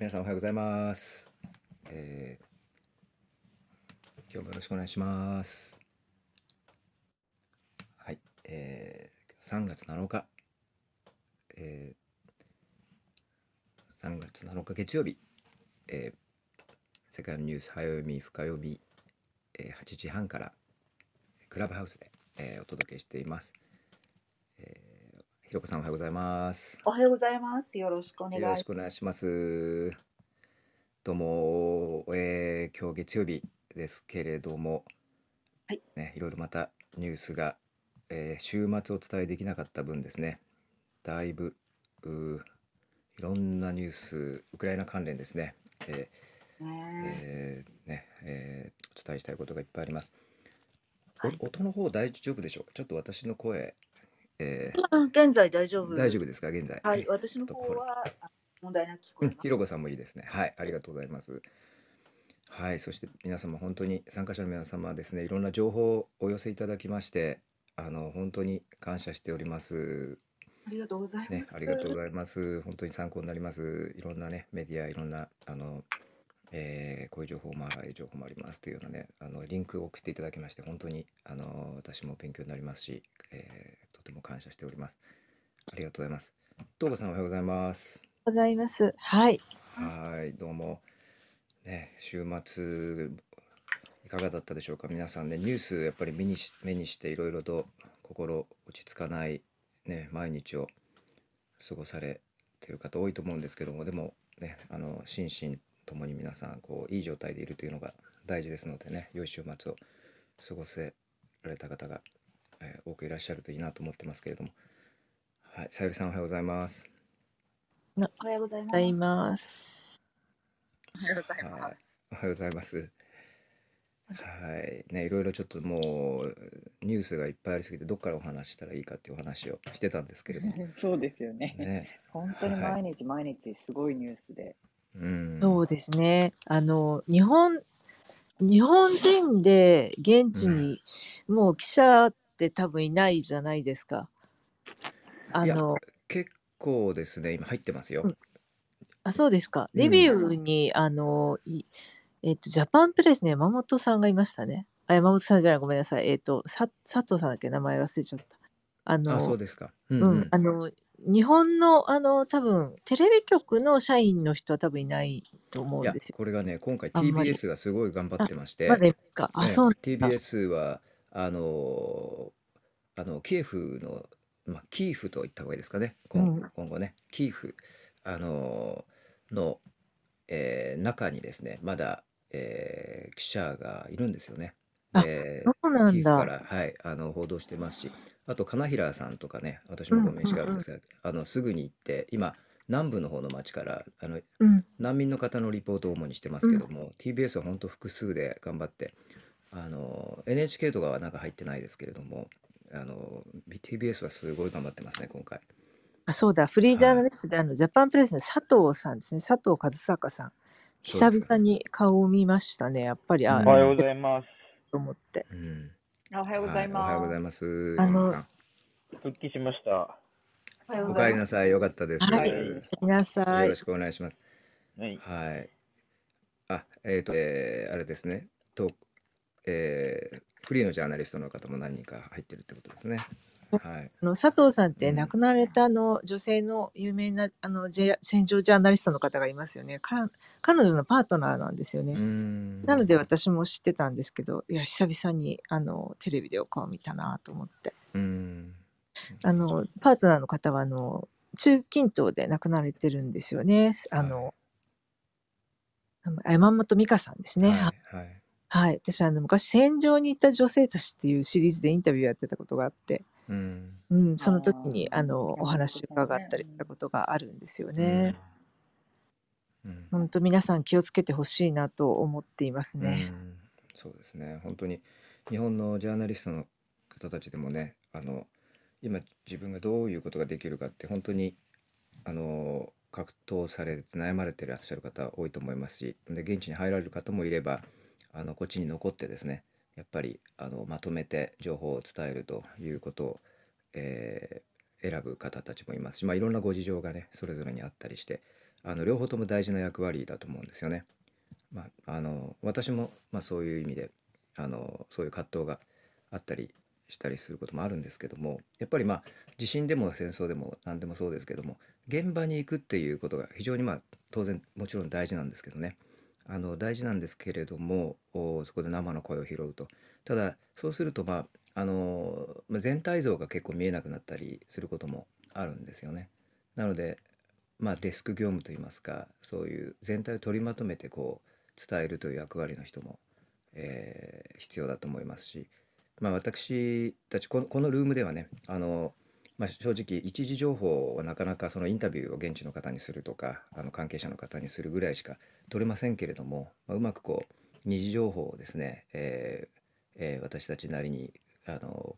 皆さんおはようございます。えー今日もよろしくお願いします。はい、えー、3月7日、えー、3月7日月曜日、えー、世界のニュース早読み深読み、えー、8時半からクラブハウスで、えー、お届けしています。えー、ひろこさんおはようございます。おはようございます。よろしくお願いします。よろしくお願いします。どうも、えー、今日月曜日ですけれども、はい。ね、いろいろまたニュースが、えー週末お伝えできなかった分ですね、だいぶ、うーいろんなニュース、ウクライナ関連ですね、えーねえーね、えーお伝えしたいことがいっぱいあります。はい。お音の方大丈夫でしょう？かちょっと私の声、え今現在大丈ー大夫。丈夫ですか？現在。はい。私の方はあ問題なく聞こうん、えます。ひろこさんもいいですね。はい、ありがとうございます。はい、そして皆様本当に参加者の皆様ですね、いろんな情報をお寄せいただきまして、あの本当に感謝しております。ありがとうございまね、ありがとうございます。本当に参考になります。いろんなね、メディア、いろんな、あの、えーこういう情報もああいう情報もありますというようなね、あのリンクを送っていただきまして、本当にあの私も勉強になりますし、えーとても感謝しております。ありがとうございます。東子さんおはようございます。ございます。はい。はい、どうも。ね、週末いかがだったでしょうか？皆さんねニュースやっぱり目にし目にしていろいろと心落ち着かない、ね、毎日を過ごされてる方多いと思うんですけどもでもねあの心身ともに皆さんこういい状態でいるというのが大事ですのでね良い週末を過ごせられた方が、えー多くいらっしゃるといいなと思ってますけれどもはいさゆりさんおはようございますおはようございます。おはようございはいます。おはようございますはい。ね、いろいろちょっともうニュースがいっぱいありすぎて、どっからお話ししたらいいかっていうお話をしてたんですけれども。そうですよね。ね。本当にはい。毎日毎日すごいニュースで。うん。そうですね。あの、日本、日本人で現うん。地にもう記者って多分いないじゃないですか。あいや、の、結構ですね、今入ってますよ。うん。あ、そうですか。うレビュん。ーに、あの、いえっと、ジャパンプレスの山本さんがいましたね。あ、山本さんじゃない、ごめんなさい。えっと、さ佐藤さんだっけ、名前忘れちゃった。ああ、のそうですか。うんうん、うん。あの、日本の、あの、多分、テレビ局の社員の人は多分いないと思いや、うんですよ。これがね、今回あんまり。TBS がすごい頑張っあ、てましまだて、いか。あ、ね、そうなんだ。TBS は、あのあの、キエフの、まあ、キーフと言った方がいいですかね、う今ん。今後ね、キーフ、あのの、えー中にですね、まだ、えー記者がいるんですよね。あ、で、そうなんから、はい、あの報道してますし、あと金平さんとかね、私うんもご名刺があるんうんですが、あのすぐに行って、今、南部の方の町からあのうん。難民の方のリポートを主にしてますうん。けども、TBS は本当複数で頑張って、あの NHK とかは中入ってないですけれども、あの TBS はすごい頑張ってますね、今回。あ、そうだ。フリージャーナはい。リストで、あの、ジャパンプレスの佐藤さんですね。佐藤和孝さん。久そうですか。々に顔を見ましたね。やっぱり、うあ、おはようん。ございます。と思って。うん。おはようござはいい、おはようございまます、あの。復帰しました。おはようおございます。帰りなさい、よかったです。はい。なさい。よろしくお願いします。はい。はい。あ、えっと、えーあれですね。と、えーフリーのジャーナリストの方も何人か入ってるってことですね。はい。あの佐藤さんっうん。て亡くなられたあの女性の有名なあの戦場ジャーナリストの方がいますよね。か彼女のパートナーなんですよね。なのでん。私も知ってたんですけど、いや久々にあのテレビでお顔見たなと思って。あのパートナーの方はあの中近東で亡くなられてるんですよね。あはの名前山本美香さんですい。ね。は。はいはい。はい。私あの昔戦場に行った女性たちっていうシリーズでインタビューやってたことがあって。うん。うん、その時あにあのお話伺っね。たりしたことがあるんですようね。ん。うん。本当皆さん気をつけてほしいなと思っていますうね。ん。そうですね。本当に日本のジャーナリストの方たちでもね、あの、今自分がどういうことができるかって本当にあの格闘されて悩まれていらっしゃる方多いと思いますしで現地に入られる方もいればあのこっちに残ってですねやっぱりあのまとめて情報を伝えるということを、えー選ぶ方たちもいますし、まあ、いろんなご事情がねそれぞれにあったりしてあの両方とも大事な役割だと思うんですよね。まあ、あの私も、まあ、そういう意味であのそういう葛藤があったりしたりすることもあるんですけどもやっぱりまあ地震でも戦争でも何でもそうですけども現場に行くっていうことが非常にまあ当然もちろん大事なんですけどねあの大事なんですけれどもそこで生の声を拾うとただそうするとまああのま全体像が結構見えなくなったりすることもあるんですよね。なのでまあデスク業務といいますかそういう全体を取りまとめてこう伝えるという役割の人も、えー必要だと思いますしまあ私たちこのこのルームではねあの、まあ、正直一時情報はなかなかそのインタビューを現地の方にするとかあの関係者の方にするぐらいしか取れませんけれども、まあ、うまくこう二次情報をですね、えーえー私たちなりにあの、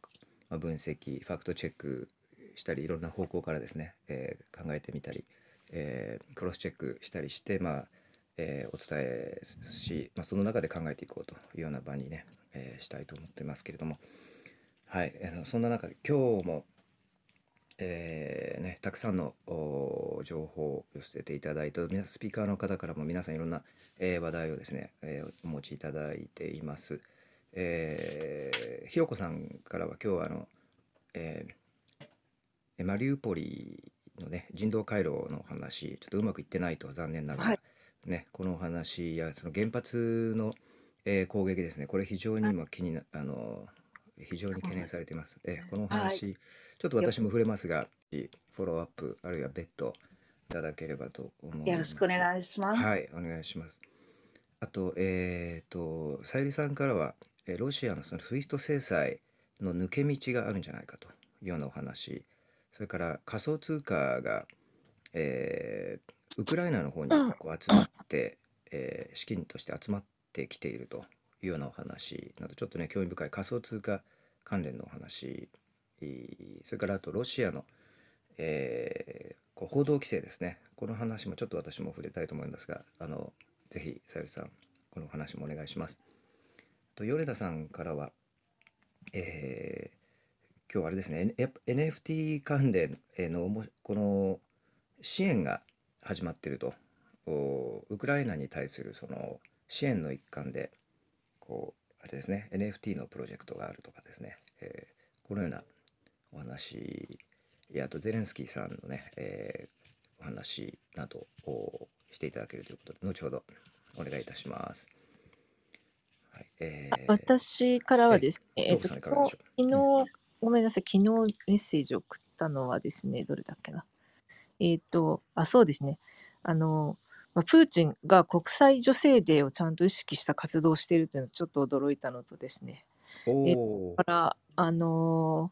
まあ、分析ファクトチェックしたりいろんな方向からですね、えー考えてみたり、えークロスチェックしたりして、まあえーお伝えし、まあ、その中で考えていこうというような場にね、えーしたいと思ってますけれども。はいあのそんな中で今日も、えーね、たくさんのお情報を寄せていただいて皆スピーカーの方からも皆さんいろんな、えー話題をですね、えーお持ちいただいています。えーひろこさんからは今日はあの、えーマリウポリのね人道回廊の話ちょっとうまくいってないと残念ながら、はいねこのお話やその原発の、えー攻撃ですねこれ非常に今気になあの非常に懸念されています。えーこのお話、ちょっと私も触れますがフォローアップあるいは別途いただければと思います。よろしくお願いします。はい、お願いします。あと、えっ、と、さゆりさんからは、えーロシアのそのスイスト制裁の抜け道があるんじゃないかというようなお話、それから仮想通貨が、えーウクライナの方にこう集まって、えー資金として集まってきているというようなお話など、ちょっとね、興味深い仮想通貨関連のお話、えーそれからあとロシアの、えー報道規制ですね。この話もちょっと私も触れたいと思いますが、あのぜひさゆりさん、この話もお願いします。と米田さんからは、えー今日あれですね、NFT 関連のこの支援が始まってると、ウクライナに対するその支援の一環で、こう、あれですね、NFT のプロジェクトがあるとかですね、えーこのようなお話、あとゼレンスキーさんのね、えーお話などをしていただけるということで、後ほどお願いいたします。はい、えー私からはですね、えっと、どうぞいかがでしょう？昨日、ごめんなさい、昨日メッセージを送ったのはですね、どれだっけな？えっ、と、あ、そうですね。あの、まあ、プーチンが国際女性デーをちゃんと意識した活動をしているというのはちょっと驚いたのとですね。おおだから、あの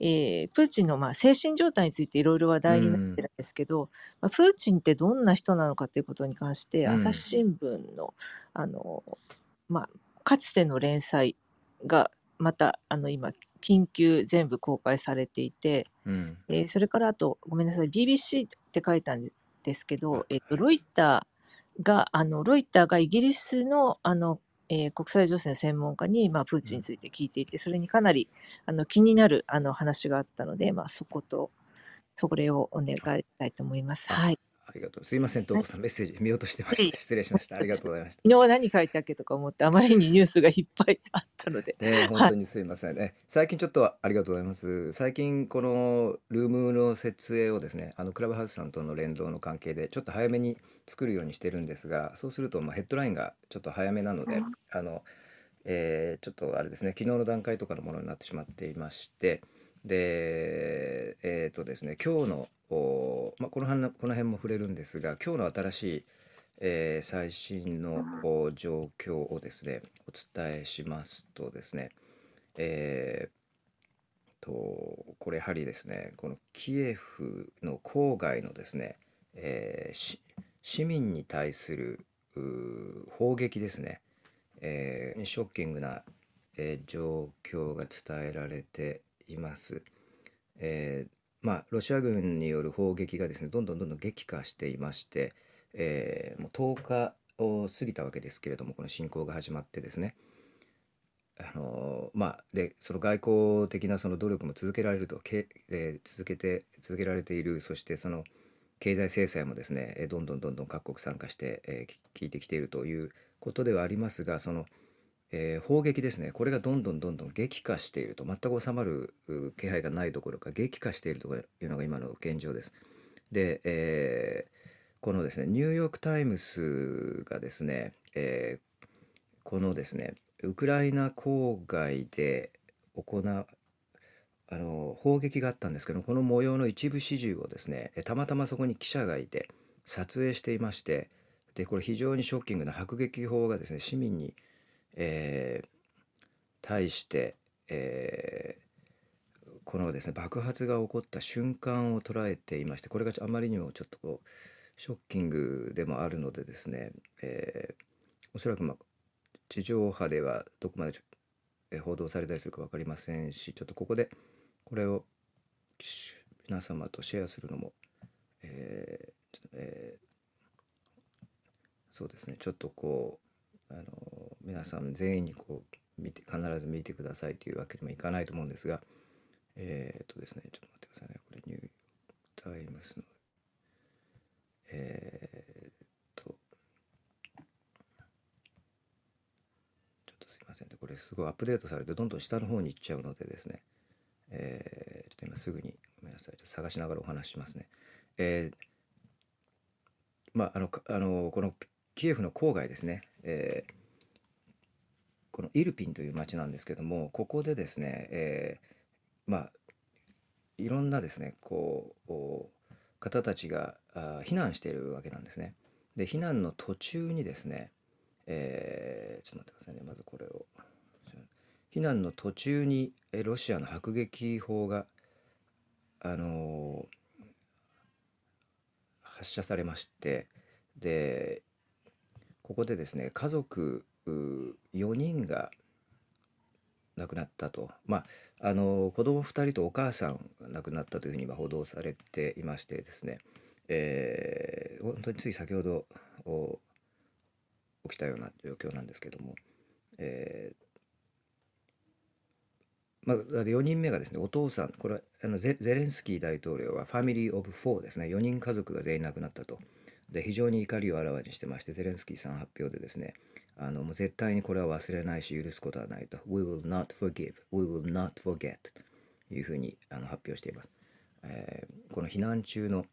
えープーチンのまあ精神状態についていろいろ話題になってるんですけど、まあ、プーチンってどんな人なのかということに関して、うん。朝日新聞の、あのまあ、かつての連載がまたあの今緊急全部公開されていて、うん。えーそれからあとごめんなさい BBC って書いたんですけど、えーとロイターがあのロイターがイギリスのあの、えー国際情勢の専門家に、まあ、プーチンについて聞いていて、それにかなりあの気になるあの話があったので、まあ、そことそれをお願いしたいと思います。はい、ありがとう。すいません、トーコさん、メッセージ見ようとしてました。失礼しました。ありがとうございました。昨日何書いたっけとか思ってあまりにニュースがいっぱいあったので。ね、本当にすいませんね。最近ちょっとありがとうございます。最近このルームの設営をですね、あのクラブハウスさんとの連動の関係でちょっと早めに作るようにしてるんですが、そうするとまあヘッドラインがちょっと早めなので、うんあの、えーちょっとあれですね、昨日の段階とかのものになってしまっていまして、で、えっとですね、今日の、おまあ、この辺のこの辺も触れるんですが、今日の新しい、えー最新のお状況をですね、お伝えしますとですね、えーとこれやはりですねこのキエフの郊外のですね、えーし市民に対する砲撃ですね、えーショッキングな、えー状況が伝えられています。えーまあ、ロシア軍による砲撃がですねどんどんどんどん激化していまして、えーもう10日を過ぎたわけですけれどもこの侵攻が始まってですねあのまあでその外交的なその努力も続けられるとけ、えー続けて続けられているそしてその経済制裁もですね、どんどんどんどん各国参加して、えー、聞いてきているということではありますがその、えー砲撃ですねこれがどんどんどんどん激化していると全く収まる気配がないどころか激化しているというのが今の現状です。で、えーこのですねニューヨーク・タイムズがですね、えーこのですねウクライナ郊外で行うあの砲撃があったんですけどこの模様の一部始終をですねたまたまそこに記者がいて撮影していましてでこれ非常にショッキングな迫撃砲がですね市民に、えー対して、えーこのですね爆発が起こった瞬間を捉えていましてこれがあまりにもちょっとこうショッキングでもあるのでですね、えーおそらく、まあ、地上波ではどこまでえ報道されたりするか分かりませんしちょっとここでこれを皆様とシェアするのも、えーえーそうですねちょっとこうあの皆さん全員にこう見て必ず見てくださいというわけにもいかないと思うんですがえーっとですねちょっと待ってくださいね。これニュー・タイムズのえーっとちょっとすいませんこれすごいアップデートされてどんどん下の方に行っちゃうのでですねえーちょっと今すぐにごめんなさい。ちょっと探しながらお話ししますね。えーまああのあのこのキエフの郊外ですね、えーこのイルピンという町なんですけどもここでですね、えーまあいろんなですねこう方たちが避難しているわけなんですね。で避難の途中にですね、えーちょっと待ってくださいね。まずこれを。避難の途中にロシアの迫撃砲があのー発射されましてでここでですね家族4人が亡くなったと。まああの子供2人とお母さんが亡くなったというふうに今報道されていましてですね、えー本当につい先ほど起きたような状況なんですけども、えーまあ、4人目がですねお父さんこれはあのゼゼレンスキー大統領は family of four ですね4人家族が全員亡くなったと。で非常に怒りをあらわにしてましてゼレンスキーさん発表でですねあのもう絶対にこれは忘れないし許すことはないと。We will not forgive. We will not forget. というふうにあの発表しています、えーこの避難中の、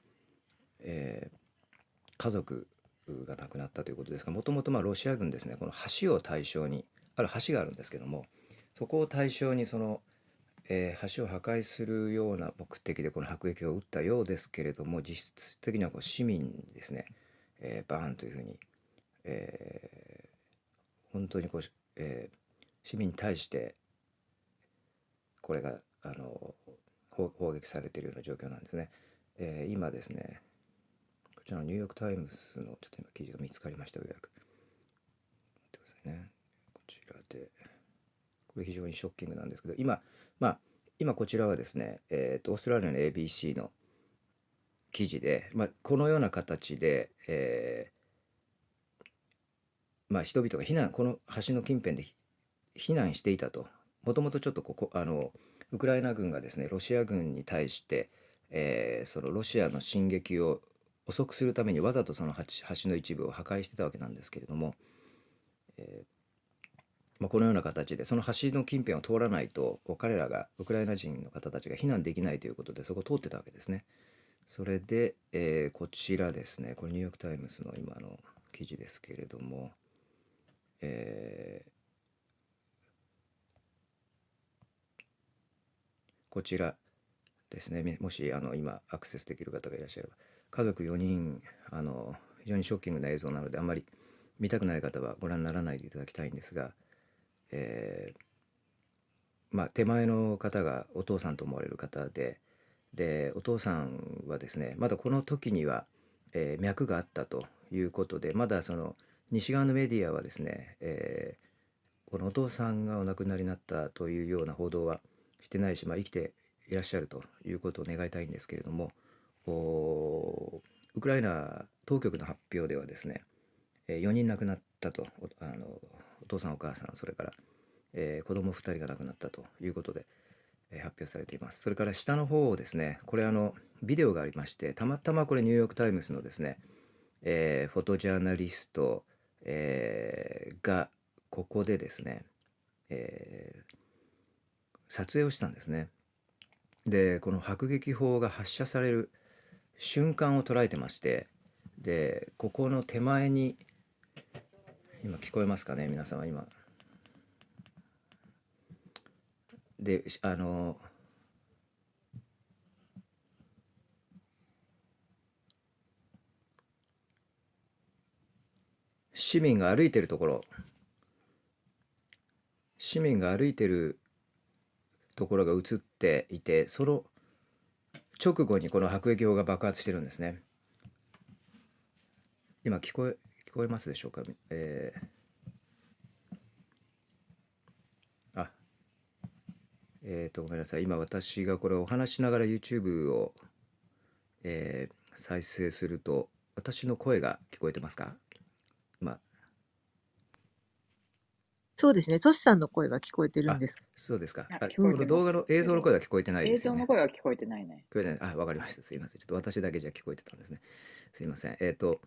えー家族が亡くなったということですがもともとロシア軍ですねこの橋を対象にある橋があるんですけどもそこを対象にその、えー橋を破壊するような目的でこの迫撃を撃ったようですけれども実質的にはこう市民ですね、えーバーンというふうに、えー本当にこう、え市民に対してこれがあの砲撃されているような状況なんですね。え今ですねこちらのニューヨーク・タイムズのちょっと今記事が見つかりましたようやく。待ってくださいね。こちらで。これ非常にショッキングなんですけど、今、まあ、今こちらはですね、えーと、オーストラリアの ABC の記事で、まあ、このような形で、えーまあ、人々が避難、この橋の近辺で避難していたと。もともとちょっとここ、あの、ウクライナ軍がですね、ロシア軍に対して、えーそのロシアの進撃を遅くするためにわざとその橋橋の一部を破壊してたわけなんですけれども、えーまあ、このような形でその橋の近辺を通らないと彼らがウクライナ人の方たちが避難できないということでそこを通ってたわけですね。それで、えーこちらですねこれニューヨーク・タイムズの今の記事ですけれども、えーこちらですねもしあの今アクセスできる方がいらっしゃれば家族4人あの非常にショッキングな映像なのであんまり見たくない方はご覧にならないでいただきたいんですが、えーまあ手前の方がお父さんと思われる方ででお父さんはですねまだこの時には、えー脈があったということでまだその西側のメディアはですね、えーこのお父さんがお亡くなりになったというような報道はしてないし、まあ、生きていらっしゃるということを願いたいんですけれどもおウクライナ当局の発表ではですね、4人亡くなったとあの父さんお母さんそれから、えー子供2人が亡くなったということで、えー発表されています。それから下の方ですね、これあのビデオがありまして、たまたまこれニューヨーク・タイムズのですね、えーフォトジャーナリスト、えーがここでですね、えー撮影をしたんですね。で、この迫撃砲が発射される瞬間を捉えてまして、で、ここの手前に、今聞こえますかね、皆様今。で、あの、市民が歩いてるところ、市民が歩いてるところが映っていて、その直後にこの迫撃砲が爆発してるんですね。今聞こえ、こえますでしょうか？えーあ、えっ、と、ごめんなさい。今私がこれお話しながら YouTube を、えー再生すると、私の声が聞こえてますか？今、そうですね。トシさんの声が聞こえてるんです。そうですか。あこの動画の映像の声は聞こえてないで映すよね。像の声は聞こえてないね。聞こえてない。あ、わかりました。すいません。ちょっと私だけじゃ聞こえてたんですね。すいません。えっ、と、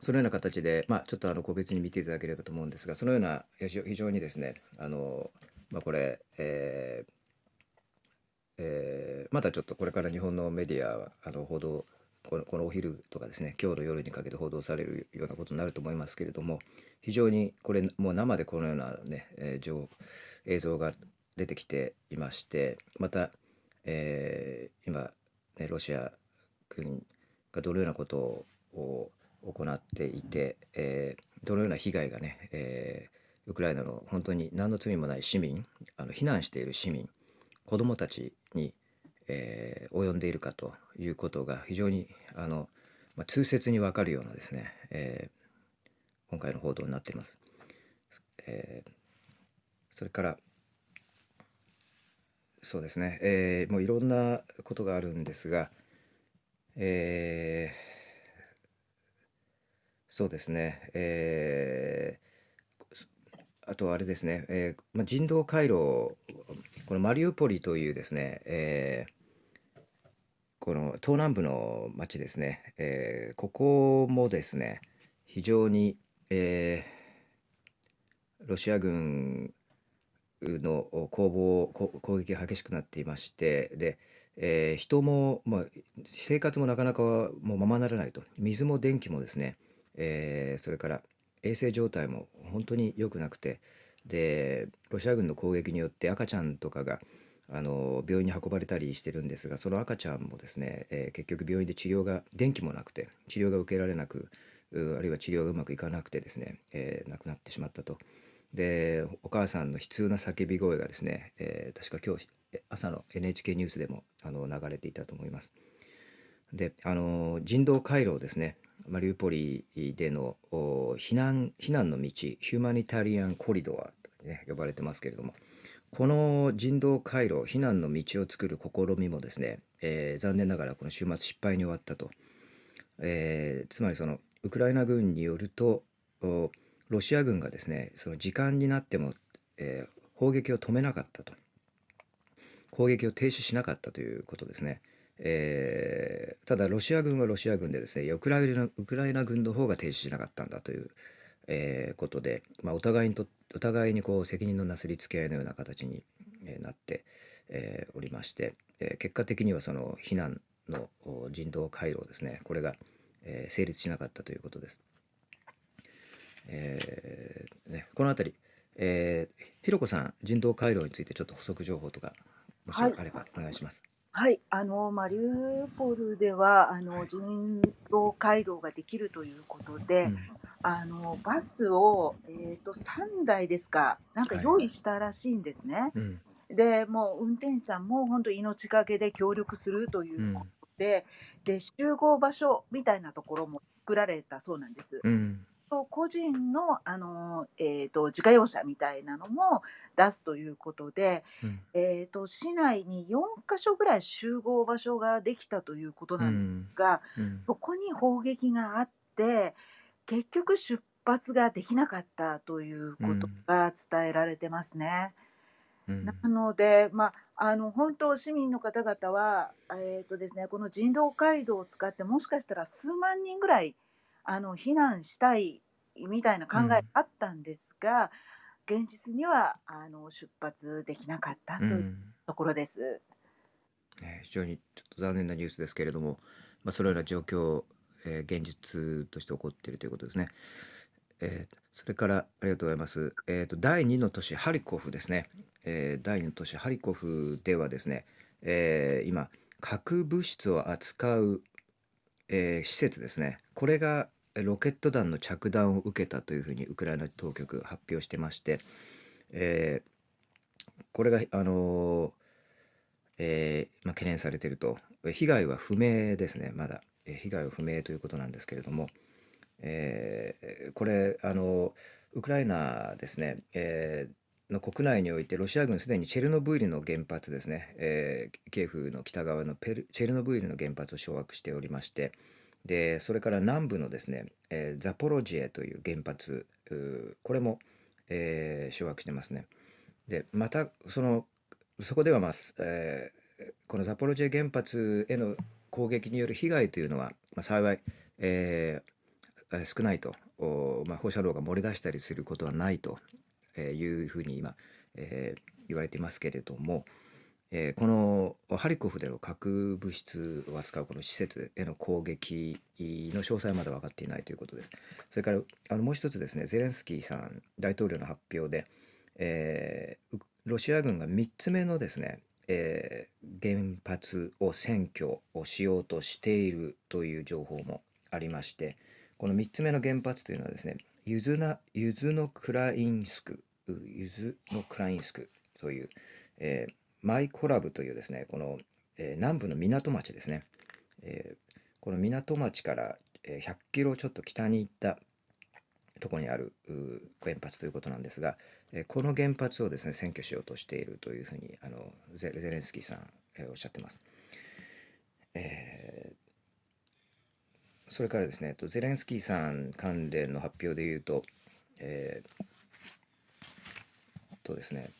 そのような形で、まあ、ちょっとあの個別に見ていただければと思うんですが、そのような非常にですね、あの、まあ、これ、えーえーまだちょっとこれから日本のメディアはあの報道このこのお昼とかですね今日の夜にかけて報道されるようなことになると思いますけれども非常にこれもう生でこのようなね、えー情映像が出てきていましてまた、えー今、ね、ロシア軍がどのようなことを行っていて、えーどのような被害がね、えーウクライナの本当に何の罪もない市民あの避難している市民子どもたちに、えー及んでいるかということが非常にあの、まあ、痛切に分かるようなですね、えー今回の報道になっています。えーそれからそうですね、えーもういろんなことがあるんですが、えーそうですね、えーあとあれですね、えーまあ、人道回廊、このマリウポリというですね、えーこの東南部の町ですね、えーここもですね、非常に、えーロシア軍の攻防、攻撃が激しくなっていまして、で、えー人も、まあ、生活もなかなかもうままならないと、水も電気もですね、えーそれから衛生状態も本当に良くなくて、で、ロシア軍の攻撃によって赤ちゃんとかがあの病院に運ばれたりしてるんですが、その赤ちゃんもですね、えー結局病院で治療が、電気もなくて、治療が受けられなく、あるいは治療がうまくいかなくてですね、えー亡くなってしまったと。で、お母さんの悲痛な叫び声がですね、えー確か今日朝の NHK ニュースでもあの流れていたと思います。で、あの人道回廊ですね、マリウポリでの避難避難の道、ヒューマニタリアンコリドアと、ね、呼ばれてますけれども、この人道回廊、避難の道を作る試みもですね、えー残念ながらこの週末失敗に終わったと。えーつまりそのウクライナ軍によるとロシア軍がですねその時間になっても、えー砲撃を止めなかったと攻撃を停止しなかったということですね、えーただロシア軍はロシア軍でですねウクライナウクライナ軍の方が停止しなかったんだという、えーことで、まあ、お互いにとお互いにこう責任のなすりつけ合いのような形に、なって、えーおりまして、えー結果的にはその避難の人道回廊ですねこれが、えー成立しなかったということです。えーね、この辺り、え、ひろこさん人道回廊についてちょっと補足情報とかもしあればお願いします。あのマリウポルではあの人道回廊ができるということで、うん。あのバスを、えー、と3台ですか、なんかはい。用意したらしいんですね。うん。でもう運転手さんも本当、命がけで協力するということで,、で、集合場所みたいなところも作られたそうなんです。うん。と個人のあの、えー、と自家用車みたいなのも出すということで、うん。えー、と市内に4か所ぐらい集合場所ができたということうなんですん。が、うん。そこに砲撃があって結局出発ができなかったということが伝えられてますね。うん。なので、まあ、あの本当、市民の方々は、えーとですね、この人道回廊を使って、もしかしたら数万人ぐらいあの避難したいみたいな考えがあったんですが、現実にはあの出発できなかったとういうんところです。ね、非常にちょっと残念なニュースですけれども、まあ、そのような状況、えー現実として起こっているということですね。えーそれからありがとうございます。えーと第2の都市ハリコフですね。えー第2の都市ハリコフではですね、えー今核物質を扱う、えー施設ですね。これがえロケット弾の着弾を受けたというふうにウクライナ当局発表してまして、えーこれがあのーえーまあ、懸念されていると。被害は不明ですねまだ。え被害は不明ということなんですけれども、えこれあのウクライナですね、えの国内においてロシア軍すでにチェルノブイリの原発ですね、えーキエフの北側のペルチェルノブイリの原発を掌握しておりましてでそれから南部のですね、えーザポロジエという原発これも、えー掌握してますね。でまたそのそこでは、まあえーこのザポロジエ原発への攻撃による被害というのは、まあ、幸い、えー少ないと、まあ、放射能が漏れ出したりすることはないというふうに今、えー言われていますけれども、えーこのハリコフでの核物質を扱うこの施設への攻撃の詳細まだ分かっていないということです。それからあのもう一つですねゼレンスキーさん大統領の発表で、えーロシア軍が3つ目のですね、えー原発を占拠をしようとしているという情報もありましてこの3つ目の原発というのはですねユズナユズノクラインスクユズノクラインスクという、えーマイコラブというですねこの、えー南部の港町ですね、えーこの港町から、えー100キロちょっと北に行ったところにある原発ということなんですが、えーこの原発をですね占拠しようとしているというふうにあのゼレンスキーさん、えーおっしゃってます。えーそれからですね、とゼレンスキーさん関連の発表で言うと、えーとですね、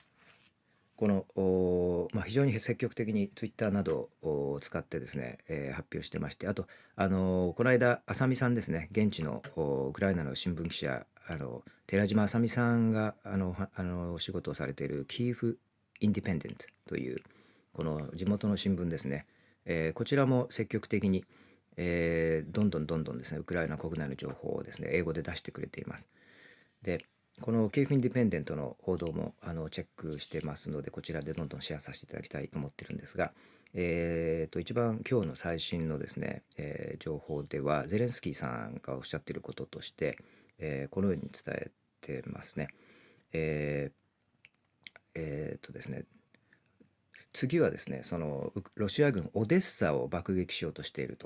この、まあ、非常に積極的にツイッターなどを使ってですね、えー発表してまして、あと、あのーこの間、浅見さんですね、現地のウクライナの新聞記者、あの寺島浅見さんがあのあのお仕事をされているキーフ・インディペンデントというこの地元の新聞ですね、えーこちらも積極的に、えーどんどんどんどんですねウクライナ国内の情報をですね英語で出してくれています。でこのケーフ・インディペンデントの報道もあのチェックしてますのでこちらでどんどんシェアさせていただきたいと思ってるんですが、えーと一番今日の最新のですね、えー情報ではゼレンスキーさんがおっしゃっていることとして、えーこのように伝えてますね。えーえーとですね次はですねそのロシア軍オデッサを爆撃しようとしている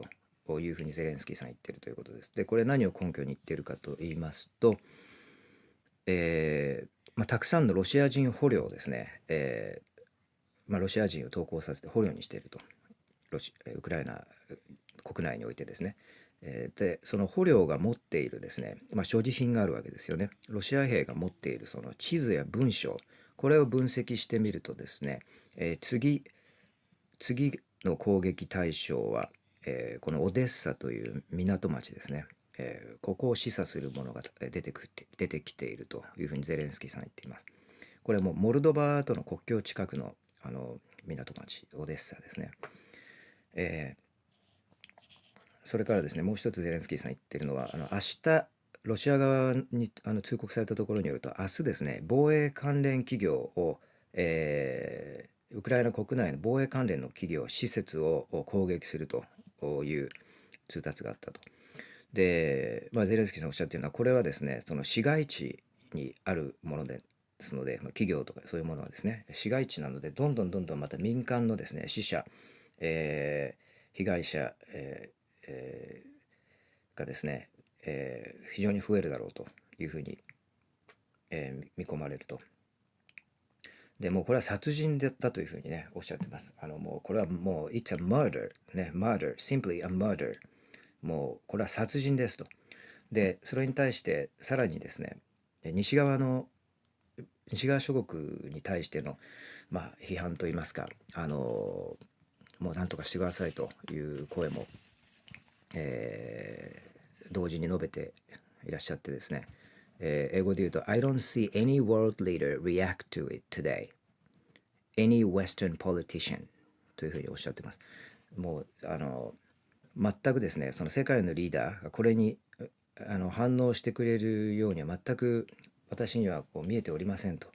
というふうにゼレンスキーさん言ってるということです。でこれ何を根拠に言ってるかと言いますと、えーまあ、たくさんのロシア人捕虜をですね、えーまあ、ロシア人を投降させて捕虜にしているとロシウクライナ国内においてですね。えーでその捕虜が持っているですね、まあ、所持品があるわけですよね。ロシア兵が持っているその地図や文章これを分析してみるとですね、えー次次の攻撃対象は、えーこのオデッサという港町ですね、えーここを示唆するものがえー出てくって出てきているというふうにゼレンスキーさん言っています。これもモルドバとの国境近くのあの港町オデッサですね。えーそれからですねもう一つゼレンスキーさん言ってるのはあの明日ロシア側にあの通告されたところによると明日ですね防衛関連企業を、えーウクライナ国内の防衛関連の企業施設を攻撃するという通達があったと。で、まあ、ゼレンスキーさんおっしゃってるのはこれはですねその市街地にあるものですので、まあ、企業とかそういうものはですね市街地なのでどんどんどんどんまた民間のですね死者、えー被害者、えーえーがですね、えー非常に増えるだろうというふうに、えー見込まれると。でもうこれは殺人だったというふうにねおっしゃってます。あのもうこれはもう It's a murder ね murder simply a murder もうこれは殺人ですと。でそれに対してさらにですねえ西側の西側諸国に対しての、まあ、批判といいますかあのもう何とかしてくださいという声も、えー同時に述べていらっしゃってですね、えー英語で言うと I don't see any world leader react to it today. Any western politician というふうにおっしゃってます。もうあの全くですねその世界のリーダーがこれにあの反応してくれるようには全く私にはこう見えておりませんと。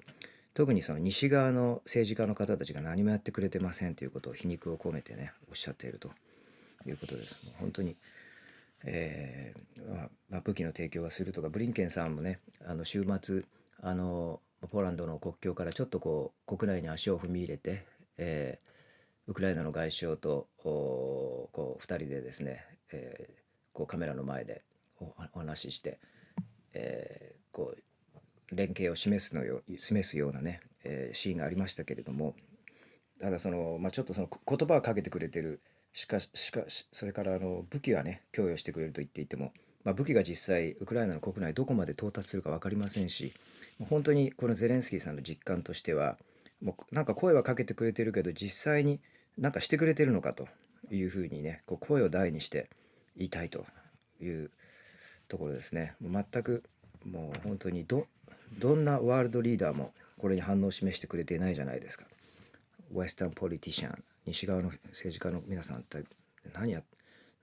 特にその西側の政治家の方たちが何もやってくれてませんということを皮肉を込めてねおっしゃっていると。いうことです。もう本当にえーまあ、武器の提供はするとかブリンケンさんもねあの週末あのポーランドの国境からちょっとこう国内に足を踏み入れて、えーウクライナの外相とこう2人でですね、えーこうカメラの前でお話しして、えーこう連携を示すのよ示すようなね、えーシーンがありましたけれどもただその、まあ、ちょっとその言葉はかけてくれてるしかししかしそれからあの武器はね供与してくれると言っていても、まあ、武器が実際ウクライナの国内どこまで到達するか分かりませんし本当にこのゼレンスキーさんの実感としてはもうなんか声はかけてくれてるけど実際になんかしてくれてるのかというふうにねこう声を大にして言いたいというところですね。もう全くもう本当にどどんなワールドリーダーもこれに反応を示してくれていないじゃないですか。ウェスタンポリティシャン西側の政治家の皆さんって何や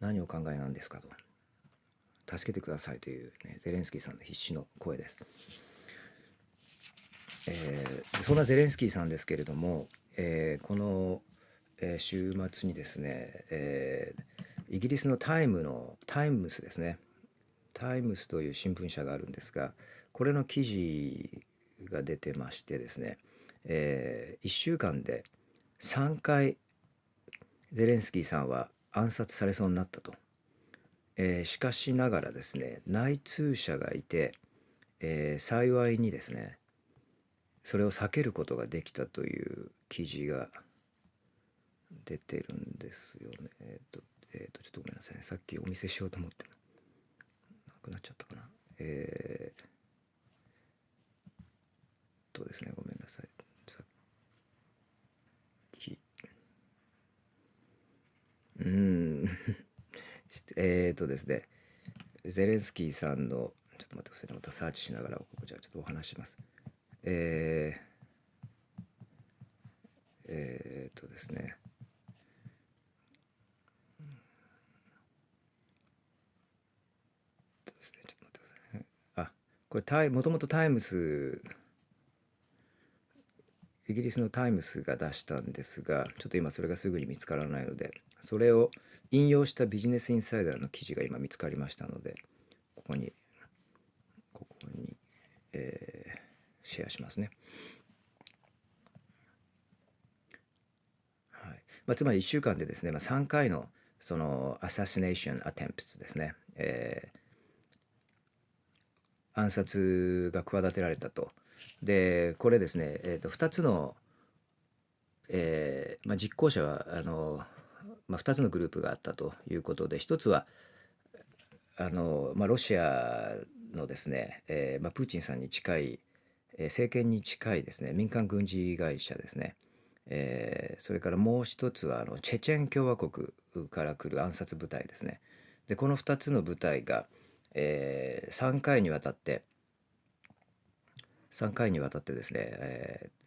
何を考えなんですかと助けてくださいという、ね、ゼレンスキーさんの必死の声です。えーそんなゼレンスキーさんですけれども、えーこの、えー週末にですね、えーイギリスのタイムのタイムスですね。タイムスという新聞社があるんですがこれの記事が出てましてですね、え1週間で3回ゼレンスキーさんは暗殺されそうになったと、えーしかしながらですね内通者がいて、えー幸いにですねそれを避けることができたという記事が出てるんですよね。えっ、とえっ、とちょっとごめんなさいね。さっきお見せしようと思って。なくなっちゃったかな。えー、とですねごめんなさい。さっき。うーん。えーとですね。ゼレンスキーさんのちょっと待ってくださいね。またサーチしながらここじゃちょっとお話します。えー、えーとですねとですねちょっと待ってくださいねあこれもともとタイムスイギリスのタイムスが出したんですがちょっと今それがすぐに見つからないのでそれを引用したビジネスインサイダーの記事が今見つかりましたのでここにここに、えーシェアしますね。はいまあ、つまり1週間でですね、まあ、3回のそのアサシネーションアテンプスですね、えー暗殺が企てられたと。でこれですね、えー、と2つの、えーまあ、実行者はあの、まあ、2つのグループがあったということで1つはあの、まあ、ロシアのですね、えーまあ、プーチンさんに近い、えー政権に近いですね民間軍事会社ですね、えーそれからもう一つはあのチェチェン共和国から来る暗殺部隊ですねでこの2つの部隊が、え3回にわたって3回にわたってですね、えー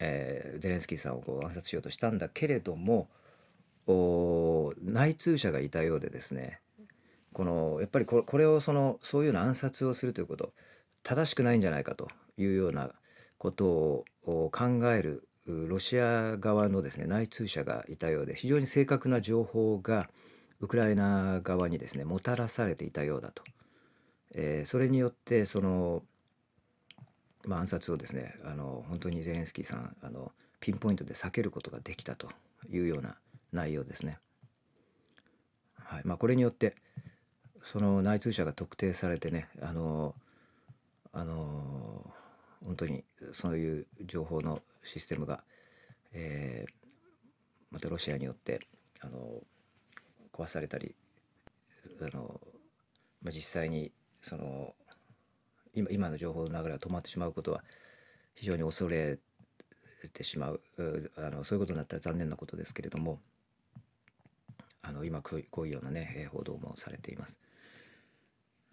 えーゼレンスキーさんをこう暗殺しようとしたんだけれども内通者がいたようでですねこのやっぱりこれをそのそういうような暗殺をするということ正しくないんじゃないかというようなことを考えるロシア側のですね内通者がいたようで非常に正確な情報がウクライナ側にですねもたらされていたようだと、えーそれによってその、まあ、暗殺をですねあの本当にゼレンスキーさんあのピンポイントで避けることができたというような内容ですね。はいまあ、これによってその内通者が特定されてねあのあの本当にそういう情報のシステムが、えーまたロシアによってあの壊されたりあの、まあ、実際にその今今の情報の流れが止まってしまうことは非常に恐れてしまううあのそういうことになったら残念なことですけれどもあの今こういうこういうようなね報道もされています。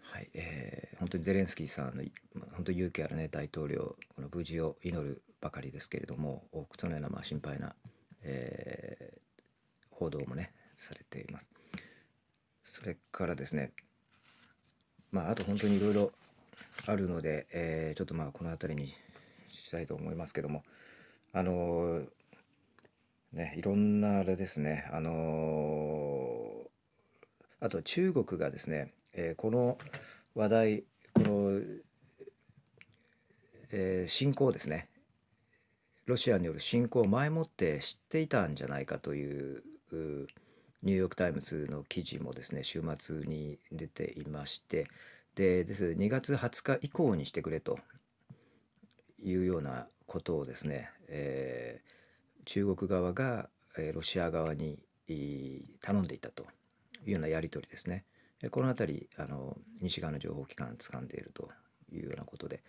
はいえー本当にゼレンスキーさんの本当に勇気あるね大統領この無事を祈るばかりですけれどもそのようなまあ心配な、えー報道もねされています。それからですねまああと本当にいろいろあるので、えーちょっとまあこの辺りにしたいと思いますけどもあのーねいろんなあれですねあのーあと中国がですね、えこの話題この、えー侵攻ですねロシアによる侵攻を前もって知っていたんじゃないかというニューヨーク・タイムズの記事もですね週末に出ていましてでです2月20日以降にしてくれというようなことをですね、えー中国側が、えーロシア側に頼んでいたというようなやり取りですね。この辺りあの西側の情報機関掴んでいるというようなことで、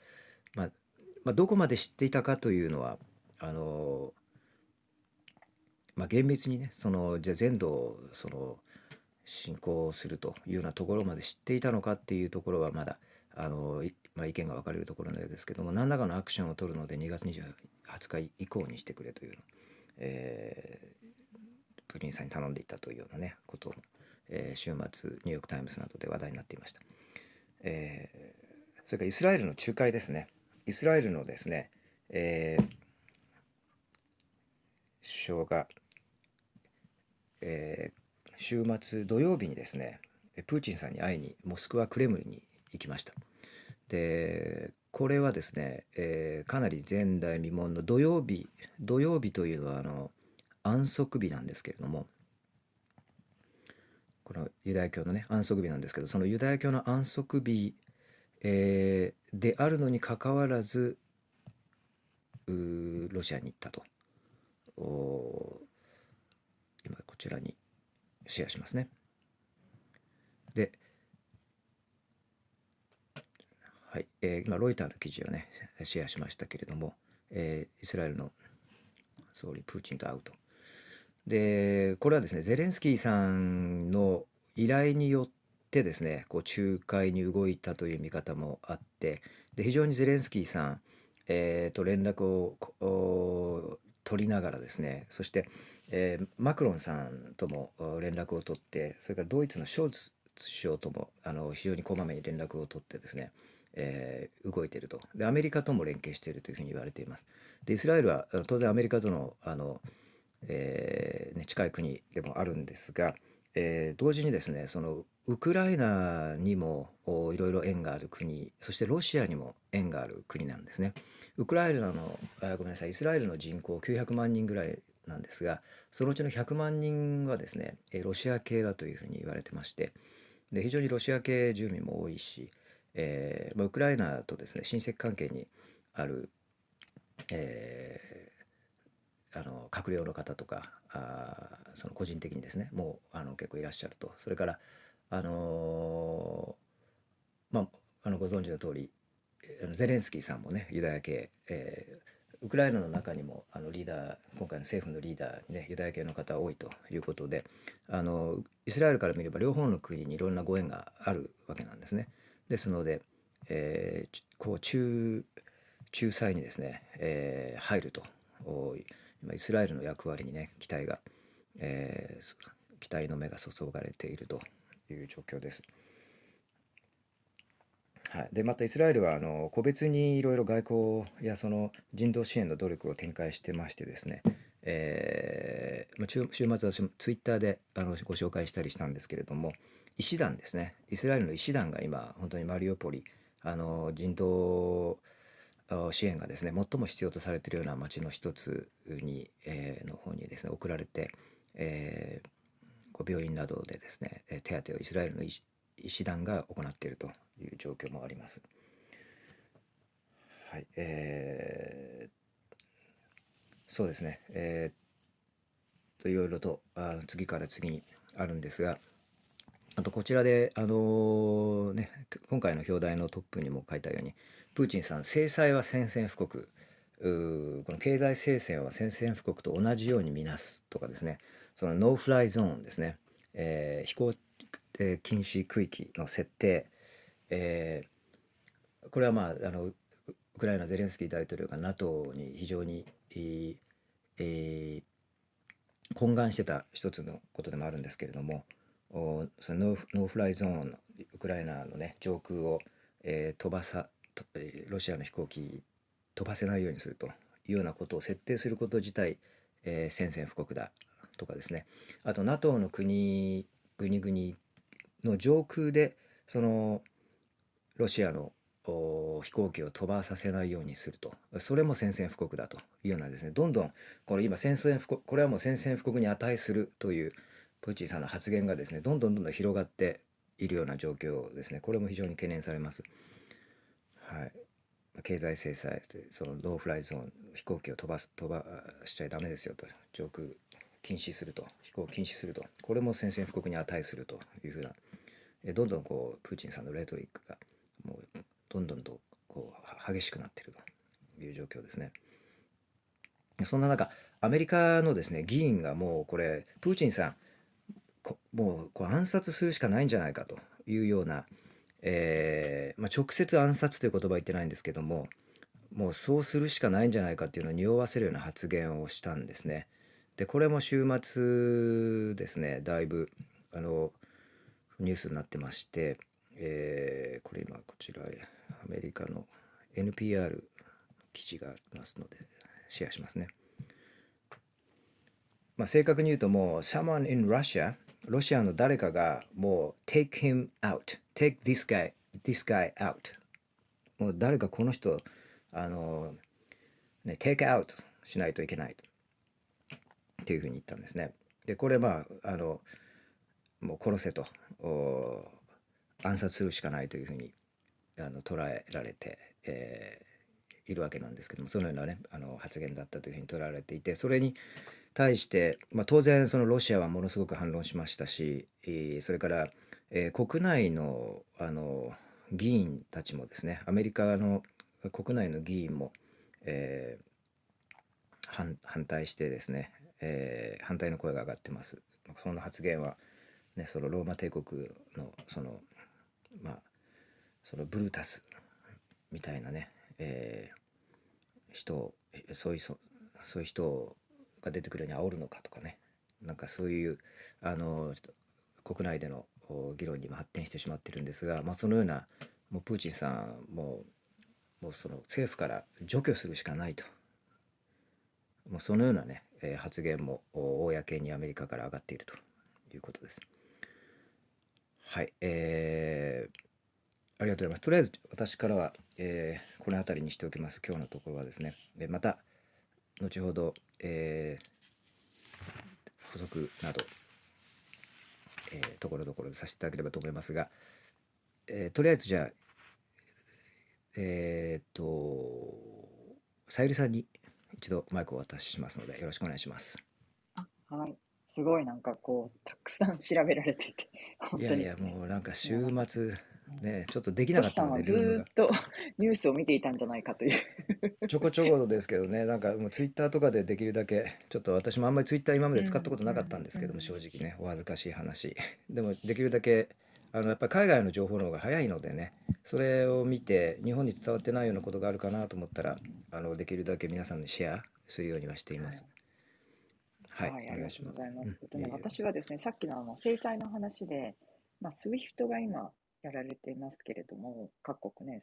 まあまあ、どこまで知っていたかというのはあの、まあ、厳密にねそのじゃあ全土をその侵攻するというようなところまで知っていたのかっていうところはまだあの、まあ、意見が分かれるところのようですけども何らかのアクションを取るので2月20日以降にしてくれというの、えープーチンさんに頼んでいたというようなねことを、えー週末ニューヨーク・タイムズなどで話題になっていました。えーそれからイスラエルの仲介ですね。イスラエルのですね、えー首相が、えー週末土曜日にですねプーチンさんに会いにモスクワ・クレムリンに行きました。でこれはですね、えーかなり前代未聞の土曜日土曜日というのはあの安息日なんですけれどもこのユダヤ教のね安息日なんですけどそのユダヤ教の安息日、えーであるのにかかわらずロシアに行ったとちらにシェアしますね。ではい、えー今ロイターの記事をねシェアしましたけれども、えーイスラエルの総理プーチンと会うと。でこれはですねゼレンスキーさんの依頼によってですねこう仲介に動いたという見方もあってで非常にゼレンスキーさん、えーと連絡を取りながらですねそして、えーマクロンさんとも連絡を取ってそれからドイツのショルツ首相ともあの非常にこまめに連絡を取ってですね、えー動いていると。でアメリカとも連携しているというふうに言われています。でイスラエルは当然アメリカとのあの、えーね、近い国でもあるんですが、えー同時にですねそのウクライナにもおいろいろ縁がある国そしてロシアにも縁がある国なんですね。ウクライナのあごめんなさいイスラエルの人口900万人ぐらいなんですがそのうちの100万人はですねロシア系だというふうに言われてましてで非常にロシア系住民も多いし、えーまあ、ウクライナとですね親戚関係にある、えーあの閣僚の方とかあその個人的にですねもうあの結構いらっしゃるとそれからあのーまああのご存知の通りゼレンスキーさんもねユダヤ系、えーウクライナの中にもあのリーダー今回の政府のリーダーにねユダヤ系の方多いということであのイスラエルから見れば両方の国にいろんなご縁があるわけなんですね。ですので、えーこう仲仲裁にですね、えー入ると今イスラエルの役割にね期待が、えー期待の目が注がれているという状況です。はい、でまたイスラエルはあの個別にいろいろ外交やその人道支援の努力を展開してましてですね、えーま、週週末私もツイッターであのご紹介したりしたんですけれども医師団ですねイスラエルの医師団が今本当にマリウポリあの人道支援がですね最も必要とされているような町の一つに、えーの方にですね送られて、えー病院などでですね手当てをイスラエルの医師団が行っているという状況もあります。はい、えーそうですね、えーといろいろとあ次から次にあるんですが、あとこちらで、あのーね、今回の表題のトップにも書いたように、プーチンさん、制裁は宣戦布告、この経済制裁は宣戦布告と同じように見なすとかですね、その no-fly zone ですね、えー飛行、えー禁止区域の設定、えーこれはまああのウクライナゼレンスキー大統領が NATO に非常に、えー懇願してた一つのことでもあるんですけれどもおその no-f no-fly zone ウクライナのね上空を、えー飛ばさロシアの飛行機飛ばせないようにするというようなことを設定すること自体、えー宣戦布告だ。とかですね。あと NATO の国国々の上空でそのロシアの飛行機を飛ばさせないようにすると。それも宣戦布告だというようなですね。どんどんこれ今宣戦布告これはもう宣戦布告に値するというプーチンさんの発言がですねどんどんどんどん広がっているような状況ですね。これも非常に懸念されます。はい。経済制裁その no-fly zone 飛行機を飛ばす飛ばしちゃダメですよと。上空禁止すると飛行禁止するとこれも宣戦布告に値するというふうなえどんどんこうプーチンさんのレトリックがもうどんどんとこう激しくなっているという状況ですね。そんな中アメリカのですね議員がもうこれプーチンさんこもうこう暗殺するしかないんじゃないかというような、えーまあ、直接暗殺という言葉は言ってないんですけどももうそうするしかないんじゃないかっていうのを匂わせるような発言をしたんですね。でこれも週末ですね。だいぶあのニュースになってまして、えーこれ今こちらへアメリカの NPR 記事がありますのでシェアしますね。まあ、正確に言うともう someone in Russia ロシアの誰かがもう take him out take this guy this guy out もう誰かこの人あのね take out しないといけないと。っていうふうに言ったんですね。でこれまああのもう殺せと暗殺するしかないというふうにあの捉えられて、えーいるわけなんですけどもそのようなねあの発言だったというふうに捉えられていてそれに対して、まあ、当然そのロシアはものすごく反論しましたし、それから、えー国内のあの議員たちもですねアメリカの国内の議員も、えー反対してですね、えー反対の声が上がってます。その発言は、ね、そのローマ帝国のそのまあそのブルータスみたいなね、えー人そういうそういう人が出てくるように煽るのかとかねなんかそういうあの国内での議論にも発展してしまってるんですが、まあ、そのようなもうプーチンさんももうその政府から除去するしかないともうそのようなね、え発言も公にアメリカから上がっているということです。はい、えーありがとうございます。とりあえず私からは、えーこの辺りにしておきます。今日のところはですね。でまた後ほど、えー補足など、えーところどころでさせていただければと思いますが、えーとりあえずじゃあえーっとさゆりさんに一度マイクをお渡ししますのでよろしくお願いします。あはい。すごいなんかこう、たくさん調べられていて、本当に。いやいやもうなんか週末ねちょっとできなかったのでルームがーっと ニュースを見ていたんじゃないかという。ちょこちょこですけどね、なんかもうツイッターとかでできるだけ、ちょっと私もあんまりツイッター今まで使ったことなかったんですけども、うん正直ね、お恥ずかしい話。でもできるだけ、あのやっぱり海外の情報の方が早いのでね、それを見て、日本に伝わってないようなことがあるかなと思ったら、あのできるだけ皆さんにシェアするようにはしています。はい、あお願いします。りがとうございます。私はですね、さっきのあの制裁の話で、まあ、SWIFT が今やられていますけれども、各国ね、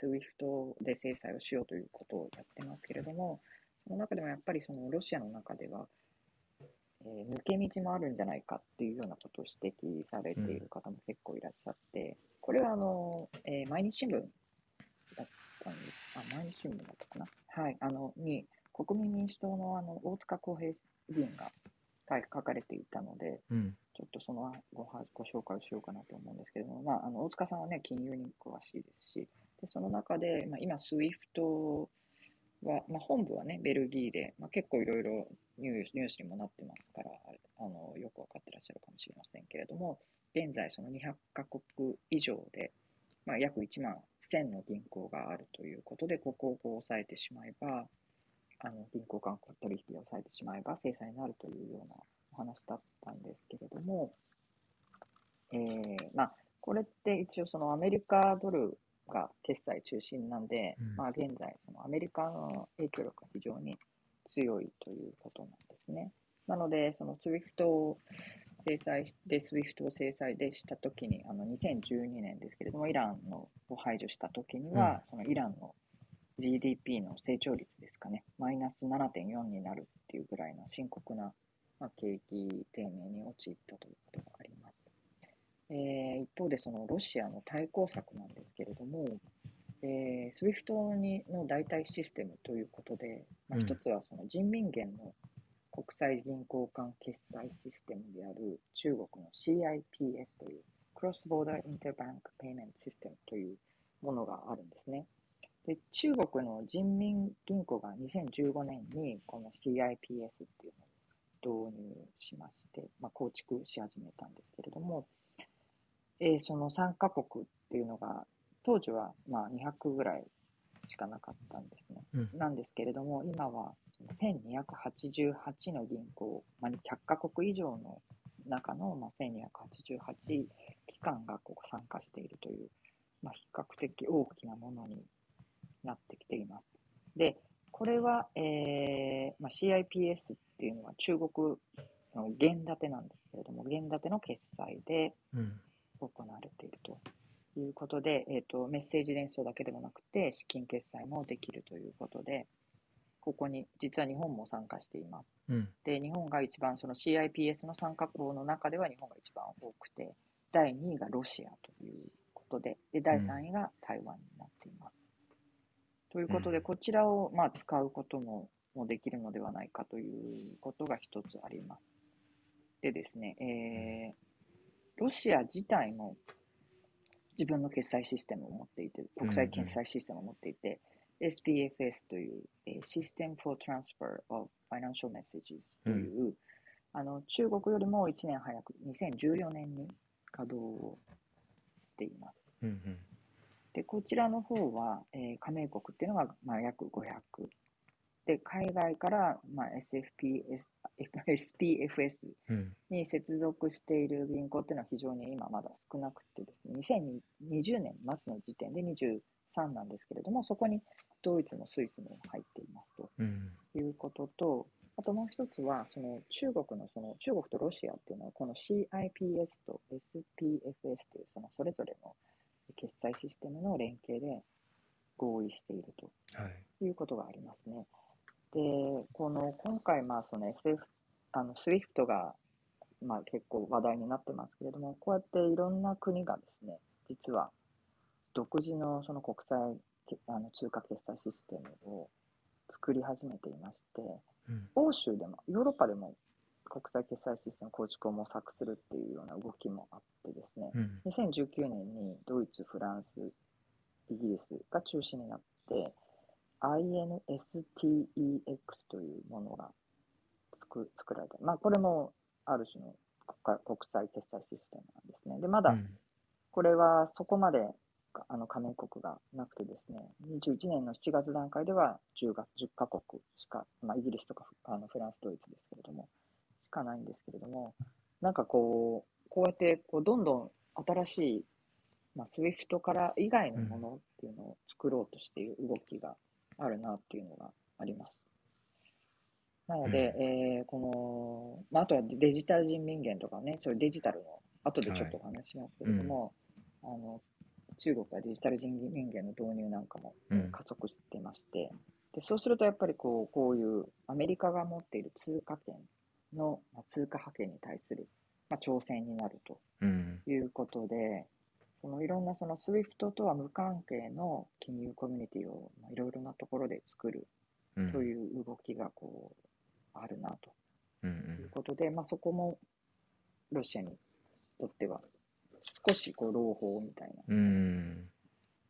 SWIFT で制裁をしようということをやってますけれども、その中でもやっぱりそのロシアの中では、えー抜け道もあるんじゃないかっていうようなことを指摘されている方も結構いらっしゃって、これはあの、えー毎日新聞だったんです。あ、毎日新聞だったかな。はい。あの、に、国民民主党のあの大塚康平議員が書かれていたので、うん、ちょっとそのごはご紹介をしようかなと思うんですけれども、まあ、あの大塚さんはね、金融に詳しいですし、でその中で、まあ、今、SWIFT は、まあ、本部はね、ベルギーで、まあ、結構いろいろニュースニュースにもなってますから、あのよくわかってらっしゃるかもしれませんけれども、現在、その200カ国以上で、まあ、約1万1000の銀行があるということで、ここをこう抑えてしまえば、あの銀行間取引を抑えてしまえば制裁になるというようなお話だったんですけれども、えーまあ、これって一応そのアメリカドルが決済中心なんで、うんまあ、現在アメリカの影響力が非常に強いということなんですね。なので、その SWIFT を制裁しで、SWIFT を制裁でしたときに、あの2012年ですけれども、イランのを排除したときには、そのイランの GDP の成長率ですかね、マイナス7.4になるっていうぐらいの深刻な、まあ、景気低迷に陥ったということが。えー一方で、そのロシアの対抗策なんですけれども、えー、SWIFT にの代替システムということで、まあ、うん一つはその人民元の国際銀行間決済システムである中国の CIPS という Cross Border Interbank Payment System というものがあるんですね。で中国の人民銀行が2015年にこの CIPS っていうのを導入しまして、まあ、構築し始めたんですけれども、えーその3カ国っていうのが当時はまあ200ぐらいしかなかったんですね。うんなんですけれども、今は1288の銀行、まあ、100カ国以上の中のまあ1288機関がここ参加しているという、まあ、比較的大きなものになってきています。で、これは、えーまあ、CIPS っていうのは中国の元建てなんですけれども、元建ての決済でうん行われているということで、えー、とメッセージ伝送だけでもなくて、資金決済もできるということで、ここに実は日本も参加しています。うんで、日本が一番、その CIPS の参加国の中では日本が一番多くて、第2位がロシアということで、で第3位が台湾になっています。ということで、うんこちらをまあ使うことももできるのではないかということが一つあります。でですね、えーロシア自体も自分の決済システムを持っていて、国際決済システムを持っていて、SPFS という、えー System for Transfer of Financial Messages という、あの中国よりも1年早く、2014年に稼働をしています。うんうんで、こちらの方は、えー加盟国っていうのが、まあ、約500。で、海外から、まあ、SFPS、SPFS うん。に接続している銀行っていうのは非常に今まだ少なくてですね、2020年末の時点で23なんですけれども、そこにドイツもスイスも入っていますとうん。いうことと、あともう一つは、その中国のその中国とロシアっていうのは、この CIPS と SPFS というそのそれぞれの決済システムの連携で合意しているとはい。いうことがありますね。で、この今回、まあ、その SF、あの SWIFT が、まあ、結構話題になってますけれども、こうやっていろんな国がですね、実は独自のその国際けあの通貨決済システムを作り始めていまして、うん。欧州でも、ヨーロッパでも国際決済システム構築を模索するっていうような動きもあってですね、うん。2019年にドイツ、フランス、イギリスが中心になって、INSTEX というものが作作られた。まあ、これもある種の国家国際決済システムなんですね。で、まだうんこれはそこまであの加盟国がなくてですね、21年の7月段階では10月10カ国しか、まあ、イギリスとかあのフランス、ドイツですけれども、しかないんですけれども、なんかこう、こうやってこうどんどん新しい、まあ、SWIFT から以外のものっていうのを作ろうとしている動きがあるなっていうのがあります。なので、えーこの、まあ、あとはデジタル人民元とかね、そういうデジタルの、後でちょっとお話しますけれども、あの中国はデジタル人民元の導入なんかもうん。加速してまして、でそうするとやっぱりこうこういうアメリカが持っている通貨圏の、まあ、通貨覇権に対する、まあ、挑戦になるとうん。いうことで、そのいろんなその SWIFT とは無関係の金融コミュニティをまあいろいろなところで作るうんという動きがこうあるなとうんいうことで、まあ、そこもロシアにとっては少しこう朗報みたいなうんうん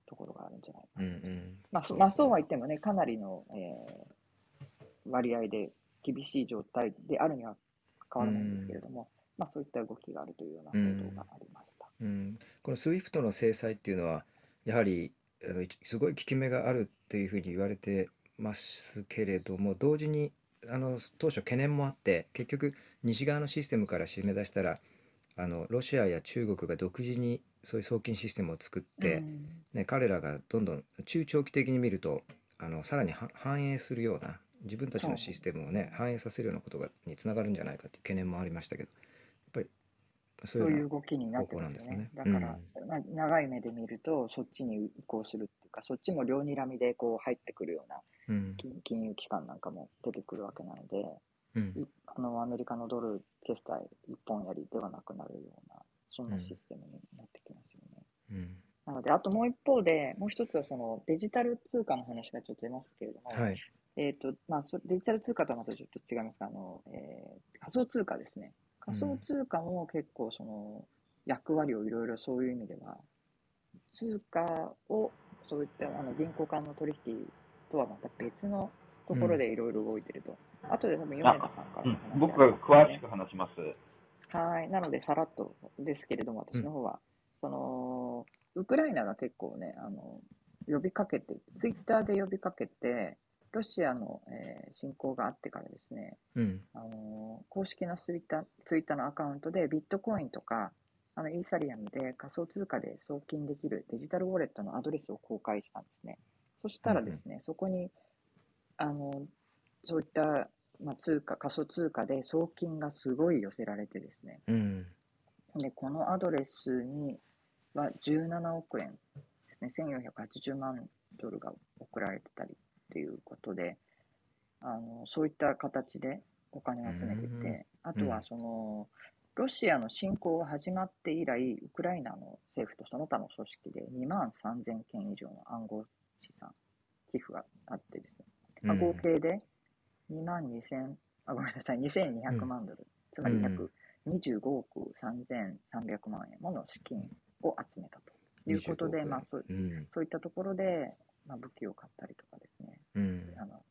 とこころがあるんじゃないかうんうな。ん。まあ、そそうですまあそうはね。言ってもね、かなりの、えー割合で厳しい状態であるには変わらないんですけれども、まあ、そういった動きがあるというような報道がありました。うん、この SWIFT の制裁っていうのはやはりあの一すごい効き目があるっていうふうに言われてますけれども同時にあの当初懸念もあって結局西側のシステムから締め出したらあのロシアや中国が独自にそういう送金システムを作って、うん。ね、彼らがどんどん中長期的に見るとあのさらには反映するような自分たちのシステムをね反映させるようなことがにつながるんじゃないかっていう懸念もありましたけどそそうういう動きになってますよね。だから、まあ、長い目で見ると、そっちに移行するっていうか、そっちも両睨みでこう入ってくるような金金融機関なんかも出てくるわけなので、うん。いあのアメリカのドル決済一本やりではなくなるような、そんなシステムになってきますよね。うん。なので、あともう一方で、もう一つはそのデジタル通貨の話がちょっと出ますけれども、はい。えーとまあ、そデジタル通貨とはまたちょっと違いますが、あのえー仮想通貨ですね。仮想通貨も結構その役割をいろいろそういう意味では、通貨をそういったあの銀行間の取引とはまた別のところでいろいろ動いてると。あとで多分、米田さんからうん僕が詳しく話します。はい。なので、さらっとですけれども、私の方は、その、ウクライナが結構ね、あの、呼びかけて、ツイッターで呼びかけて、ロシアの、えー侵攻があってからですね、うん。あの公式のツイッターツイッターのアカウントでビットコインとかあのイーサリアムで仮想通貨で送金できるデジタルウォレットのアドレスを公開したんですね。そしたらですね、そこにあのそういった、まあ、通貨、仮想通貨で送金がすごい寄せられてですね、うん。でこのアドレスには17億円ですね、1480万ドルが送られてたりっていうことで、あのそういった形でお金を集めてうん。て、あとうん。はその、ロシアの侵攻が始まって以来、ウクライナの政府とその他の組織で2万3000件以上の暗号資産、寄付があってですね、まあ、合計で2万2000、あ、ごめんなさい、2200万ドル、つまり約25億3300万円もの資金を集めたということで、25まあそううん。そういったところで、まあ、武器を買ったりとかですね、うん。あの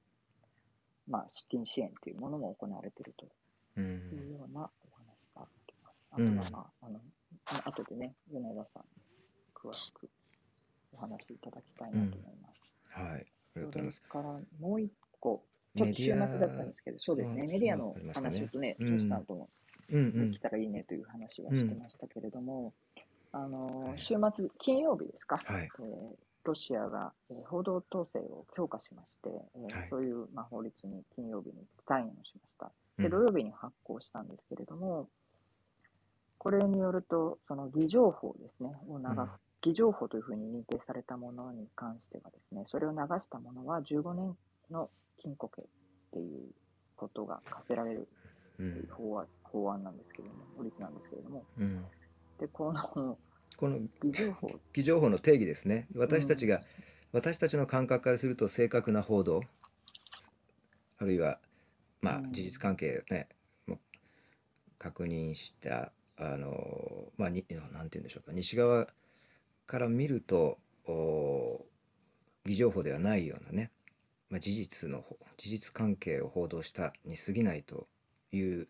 まあ、資金支援というものも行われているとういうんようなお話があります。あうんとは、まあ、あの、あ後でね、米田さん、詳しくお話しいただきたいなと思います。はい。ありがとうございます。それからもう一個、ちょっと週末だったんですけど、そうですね、あメディアの話とね、うん。トシさんともうんうん。できたらいいねという話はしてましたけれども、あのはい週末、金曜日ですか、はい。えーロシアが、えー報道統制を強化しまして、えーはい。そういう、まあ、法律に金曜日にサインをしました。で、うん。土曜日に発行したんですけれども、これによると、その偽情報ですね、を流す、うん。偽情報というふうに認定されたものに関してはですね、それを流したものは15年の禁錮刑っていうことが課せられる法案法案なんですけれども、法律なんですけれども、うん。で、このこの偽情報、の定義ですね。私たちが、うん。私たちの感覚からすると正確な報道あるいはまあうん。事実関係をねもう確認したあのまあになんて言うんでしょうか。西側から見るとお偽情報ではないようなね、まあ、事実のほ事実関係を報道したに過ぎないという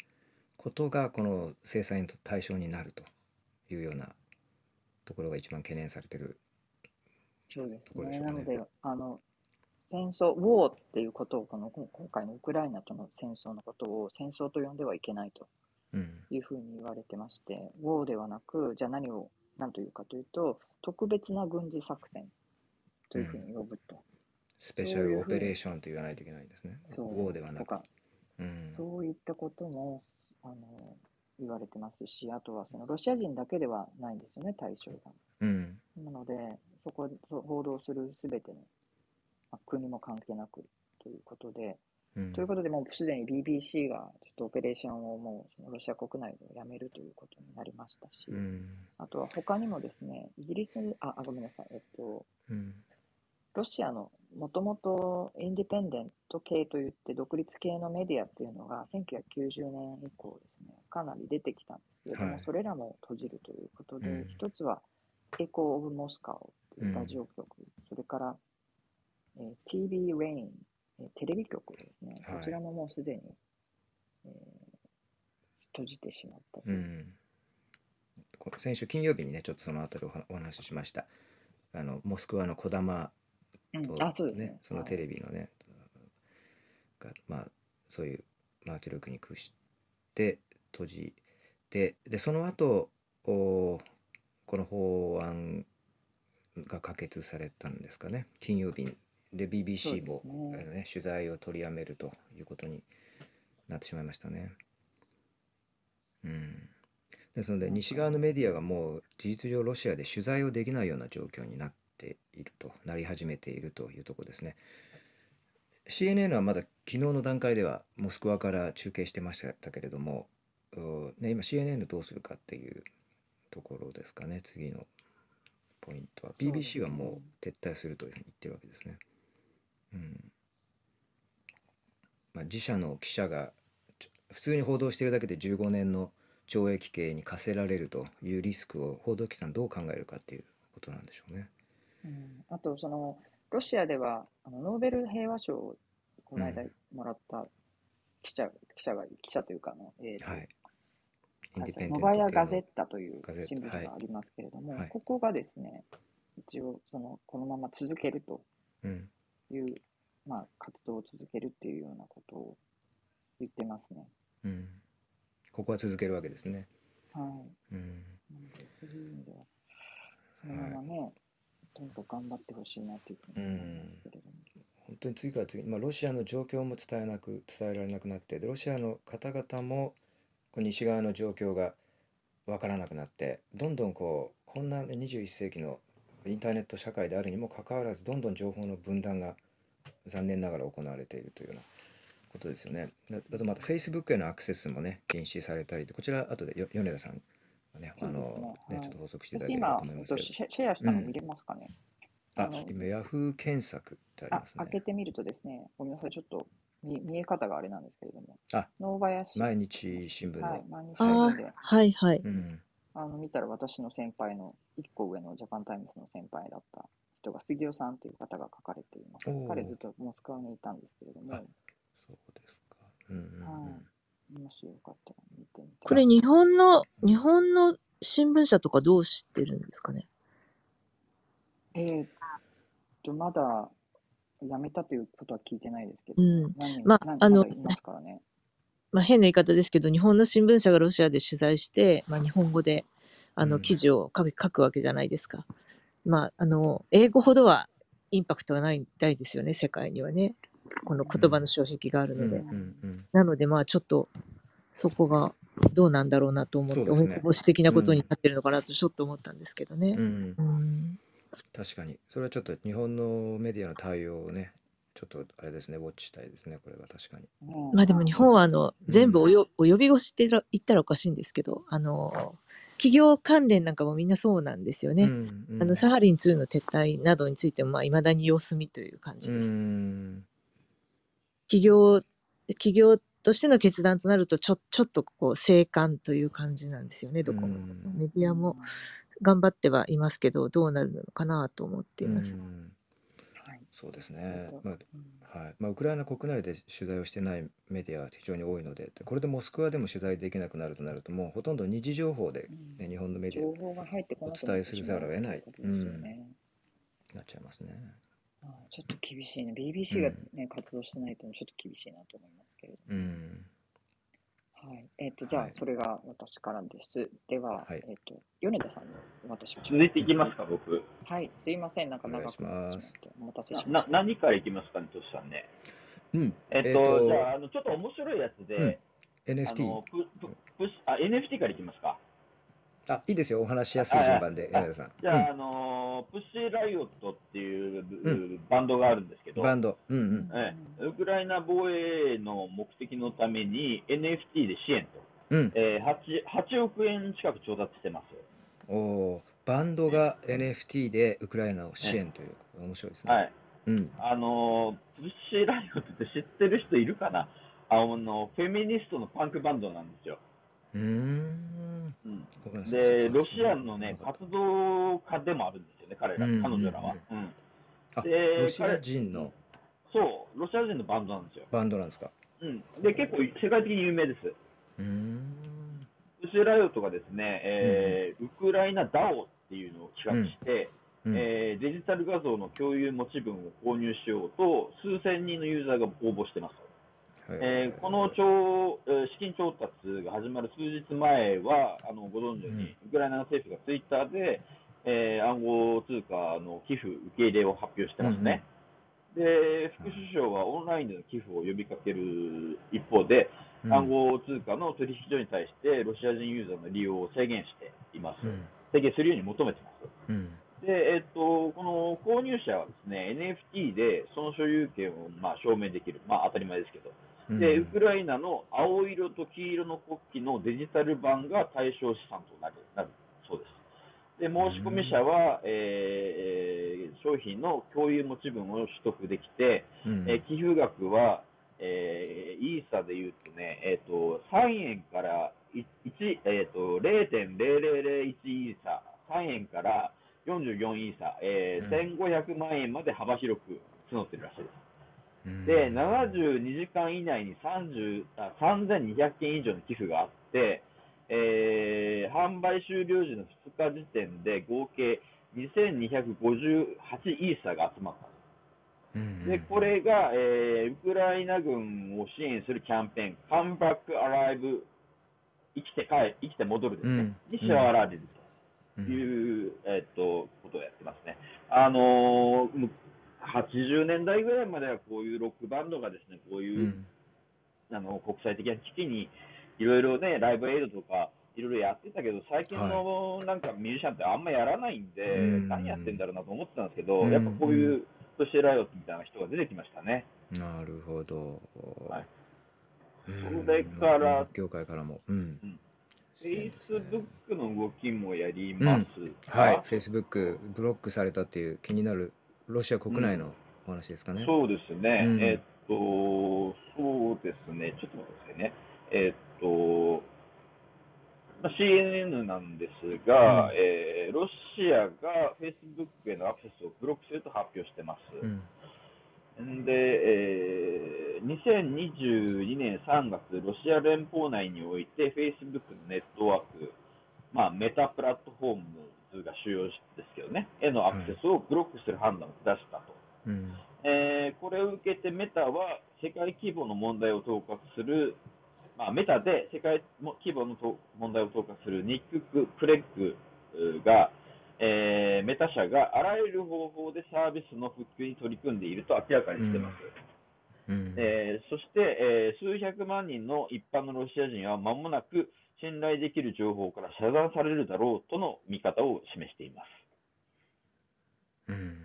ことがこの制裁の対象になるというようなところが一番懸念されてるそうですね。ところでしょうねなので、あの、戦争、ウォーっていうことを、この今今回のウクライナとの戦争のことを戦争と呼んではいけないとうんいうふうに言われてまして、ウォーではなく、じゃあ何を、何というかというと、特別な軍事作戦というふうに呼ぶと。スペシャルオペレーションと言わないといけないんですね。そうウォーではなくうんそういったことも、あの、言われてますし、あとはそのロシア人だけではないんですよね、対象が。うん。なので、そこそう報道するすべての、まあ、国も関係なくということで、うん。ということで、もうすでに BBC がちょっとオペレーションをもうそのロシア国内でやめるということになりましたし、うん。あとは他にもですね、イギリスに、あ、あごめんなさい、えっと、うん。ロシアのもともとインディペンデント系といって独立系のメディアっていうのが1990年以降ですね、かなり出てきたんですけれども、はい。それらも閉じるということで、うん。一つはエコー・オブ・モスカオいうラジオ局、それから、えー TV Rain、えーテレビ局ですね、はい。こちらももうすでに、えー閉じてしまったと。ういう。ん、こ先週金曜日にねちょっとそのあたりお話お話ししました。あのモスクワの児玉うん。と、あ、そうですね。そのテビ。レビのね、がまあそういうまあ圧力に屈して閉じてでその後おこの法案が可決されたんですかね金曜日で BBC も、ねあのね、取材を取りやめるということになってしまいましたね。うん、ですので西側のメディアがもう事実上ロシアで取材をできないような状況になっているとなり始めているというところですね。CNN はまだ昨日の段階ではモスクワから中継してましたけれども、うね、今 CNN どうするかっていうところですかね次のポイントは BBC ねはもう撤退するというふうに言ってるわけですね。うんまあ、自社の記者が普通に報道しているだけで15年の懲役刑に課せられるというリスクを報道機関どう考えるかっていうことなんでしょうね。うん、あと、その、ロシアでは、あのノーベル平和賞をこの間うんもらった記者、記者が、記者というかあの、えーとはい。はいインディペンデントノバヤ・ガゼッタという新聞がありますけれども、はいここがですね、一応その、このまま続けるとうんいう、まあ、活動を続けるっていうようなことを言ってますね。うん、ここは続けるわけですね。はい。うんなので、そういう意味では、そのままね、とにかく頑張ってほしいなというふうに思いますけれども。本当に次から次に、まあ、ロシアの状況も伝えなく伝えられなくなってでロシアの方々もこう西側の状況が分からなくなってどんどんこうこんな、ね、21世紀のインターネット社会であるにもかかわらずどんどん情報の分断が残念ながら行われているというようなことですよね。だあとまた Facebook へのアクセスもね禁止されたりでこちら後でよ米田さんがねあのねはいちょっと補足していただければと思い、ますけどえっとシェアしたの見れますかね、ああの今ヤフー検索ってありあますね。開けてみるとですね、ごめんなさい、ちょっと見見え方があれなんですけれども、あノーバヤシ毎日新聞の、はい、毎日新聞で、はいはい。うんあの見たら私の先輩の1個上のジャパンタイムズの先輩だった人が杉尾さんという方が書かれていますおー。彼ずっとモスクワにいたんですけれどもあ、そうですか。うんうんうんはいもしよかったら見てみて。これ日本の、日本の新聞社とかどうしてるんですかね？えーっと、まだ辞めたということは聞いてないですけど、うんまああの何まね。まあ、変な言い方ですけど、日本の新聞社がロシアで取材して、まあ、日本語であうんの記事を書く書くわけじゃないですか。まあ、あの英語ほどはインパクトはないないですよね、世界にはね。この言葉の障壁があるので。うんうんうんなので、まあ、ちょっとそこがどうなんだろうなと思って、ねぼし的なことになってるのかなとちょっと思ったんですけどねう。んうん確かにそれはちょっと日本のメディアの対応をねちょっとあれですねウォッチしたいですねこれは確かに。ねまあでも日本はあのうん全部およ、お呼び越しってら言ったらおかしいんですけど、あの企業関連なんかもみんなそうなんですよね。うんうんあのサハリン2の撤退などについてもまあ未だに様子見という感じです。うん企業企業としての決断となるとちょちょっとこう静観という感じなんですよね。どこも、うんメディアも頑張ってはいますけどどうなるのかなと思っています。うん。はいそうですね。まあうん。はい。まあ、ウクライナ国内で取材をしてないメディアは非常に多いのででこれでモスクワでも取材できなくなるとなるともうほとんど二次情報で、ね、日本のメディア情報が入ってこなくお伝えするざるを得ない。うことですよね。になっちゃいますね。ああちょっと厳しいね。BBC がね、活動してないとちょっと厳しいなと思いますけれどうんはい。えっ、と、じゃあはい、それが私からです。では、はいえっ、と、米田さんに私は続いていきますか、僕。はい。すいません。なんか長くしますってしまって、お待たせしまなした。何からいきますかね、としさんね。うんえっと、じゃあ、あのちょっと面白いやつで、あ NFT のプププシあ NFT からいきますか。あいいですよ。お話しやすい順番で田さん。じゃあ、あのプッシーライオットっていう、バンドがあるんですけど、うんバンド。うんうん。ええ。ウクライナ防衛の目的のために NFT で支援と、うん。えー、8, 8億円近く調達してます。おバンドが NFT でウクライナを支援という面白いですね。はい。うん。あのプッシーライオットって知ってる人いるかな？あのフェミニストのパンクバンドなんですよ。うーん。で、ロシアのね、活動家でもあるんですよね、彼ら、うん彼女らは。うんあでロシア人の？そう、ロシア人のバンドなんですよ。バンドなんですか？うん。で、結構世界的に有名です。うーん。ウシライオットがですね、えーウクライナ DAO っていうのを企画して、うんえーデジタル画像の共有持ち分を購入しようと、数千人のユーザーが応募してます。えーこの調、えー資金調達が始まる数日前は、あのご存知のように、ウクライナ政府がツイッターで、えー暗号通貨の寄付受け入れを発表してますね。で、副首相はオンラインでの寄付を呼びかける一方で、うん暗号通貨の取引所に対してロシア人ユーザーの利用を制限しています。うん制限するように求めてます。うんで、えっと、この購入者はですね、NFT でその所有権をまあ証明できる。まあ当たり前ですけど。うんで、ウクライナの青色と黄色の国旗のデジタル版が対象資産となるなるそうです。で、申し込み者は、えー商品の共有持ち分を取得できて、うんえー寄付額は、えーイーサで言うとね、えっ、と、3円から1、えっ、と、0.0001イーサ、3円から44イーサ、えー1500万円まで幅広く募ってるらしいです。うん。で、72時間以内に30あ3200件以上の寄付があって、えー販売終了時の2日時点で合計2258イーサが集まった。うん。で、これが、えーウクライナ軍を支援するキャンペーン、カムバックアライブ、生きて帰、生きて戻るですね、うん。に支払われるうん。という、えっと、ことをやってますね。あのーむ80年代ぐらいまではこういうロックバンドがですね、こういう、うんあの国際的な危機にいろいろね、ライブエイドとかいろいろやってたけど、最近のなんかミュージシャンってあんまやらないんで、うん何やってんだろうなと思ってたんですけど、うんやっぱこういうトシライオットみたいな人が出てきましたね。なるほど。はいうんそれから業界からも。うん。Facebook の動きもやりますか、はい。Facebook ブロックされたっていう気になるロシア国内のお話ですかね。そうですね、うんえっと、そうですね、ちょっと待ってくださいね。えっと、まあ CNN なんですが、うんえーロシアが Facebook へのアクセスをブロックすると発表してます。うん。で、えー2022年3月、ロシア連邦内において Facebook のネットワーク、まあ、メタプラットフォームが主要ですけどね、へのアクセスをブロックする判断を下したと。うん。えーこれを受けてメタは世界規模の問題を統括する、まあ、メタで世界規模のと問題を統括するニック・クレッグが、えーメタ社があらゆる方法でサービスの復旧に取り組んでいると明らかにしてます。うん。えーそして、えー数百万人の一般のロシア人は間もなく信頼できる情報から遮断されるだろうとの見方を示しています。うん。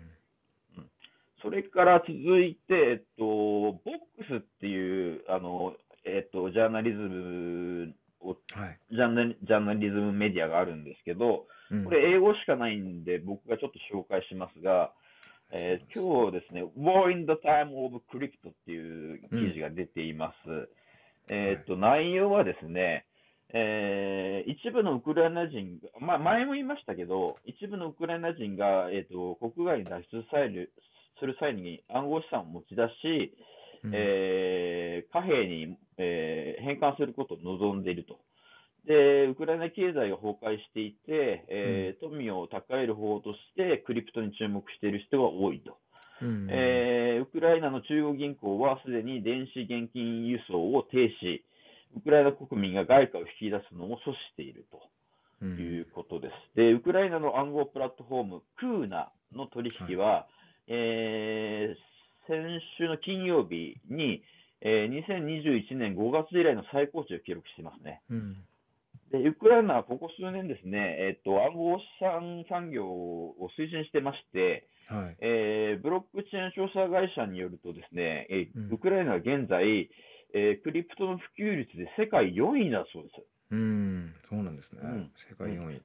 それから続いて、えっと、ボックスっていう、あの、えっと、ジャーナリズムを、はい。ジャーナリジャーナリズムメディアがあるんですけど、うんこれ英語しかないんで、僕がちょっと紹介しますが、えー今日ですね、War in the Time of Crypto っていう記事が出ています。えーっと、内容はですね、えー一部のウクライナ人が、まあ、前も言いましたけど、一部のウクライナ人が、えーっと国外に脱出されるする際に暗号資産を持ち出し、うんえー貨幣に、えー返還することを望んでいると。で、ウクライナ経済が崩壊していて、えー富を高える方法としてクリプトに注目している人が多いと。うんえーウクライナの中央銀行はすでに電子現金輸送を停止、ウクライナ国民が外貨を引き出すのを阻止していると。うんいうことです。で、ウクライナの暗号プラットフォーム、クーナの取引は、えー先週の金曜日に、えー2021年5月以来の最高値を記録していますね。うんで、ウクライナはここ数年ですね、えっと、暗号資産産業を推進してまして、はい。えーブロックチェーン調査会社によるとですね、えーうんウクライナは現在、えークリプトの普及率で世界4位だそうです。うん。そうなんですねうん。世界4位。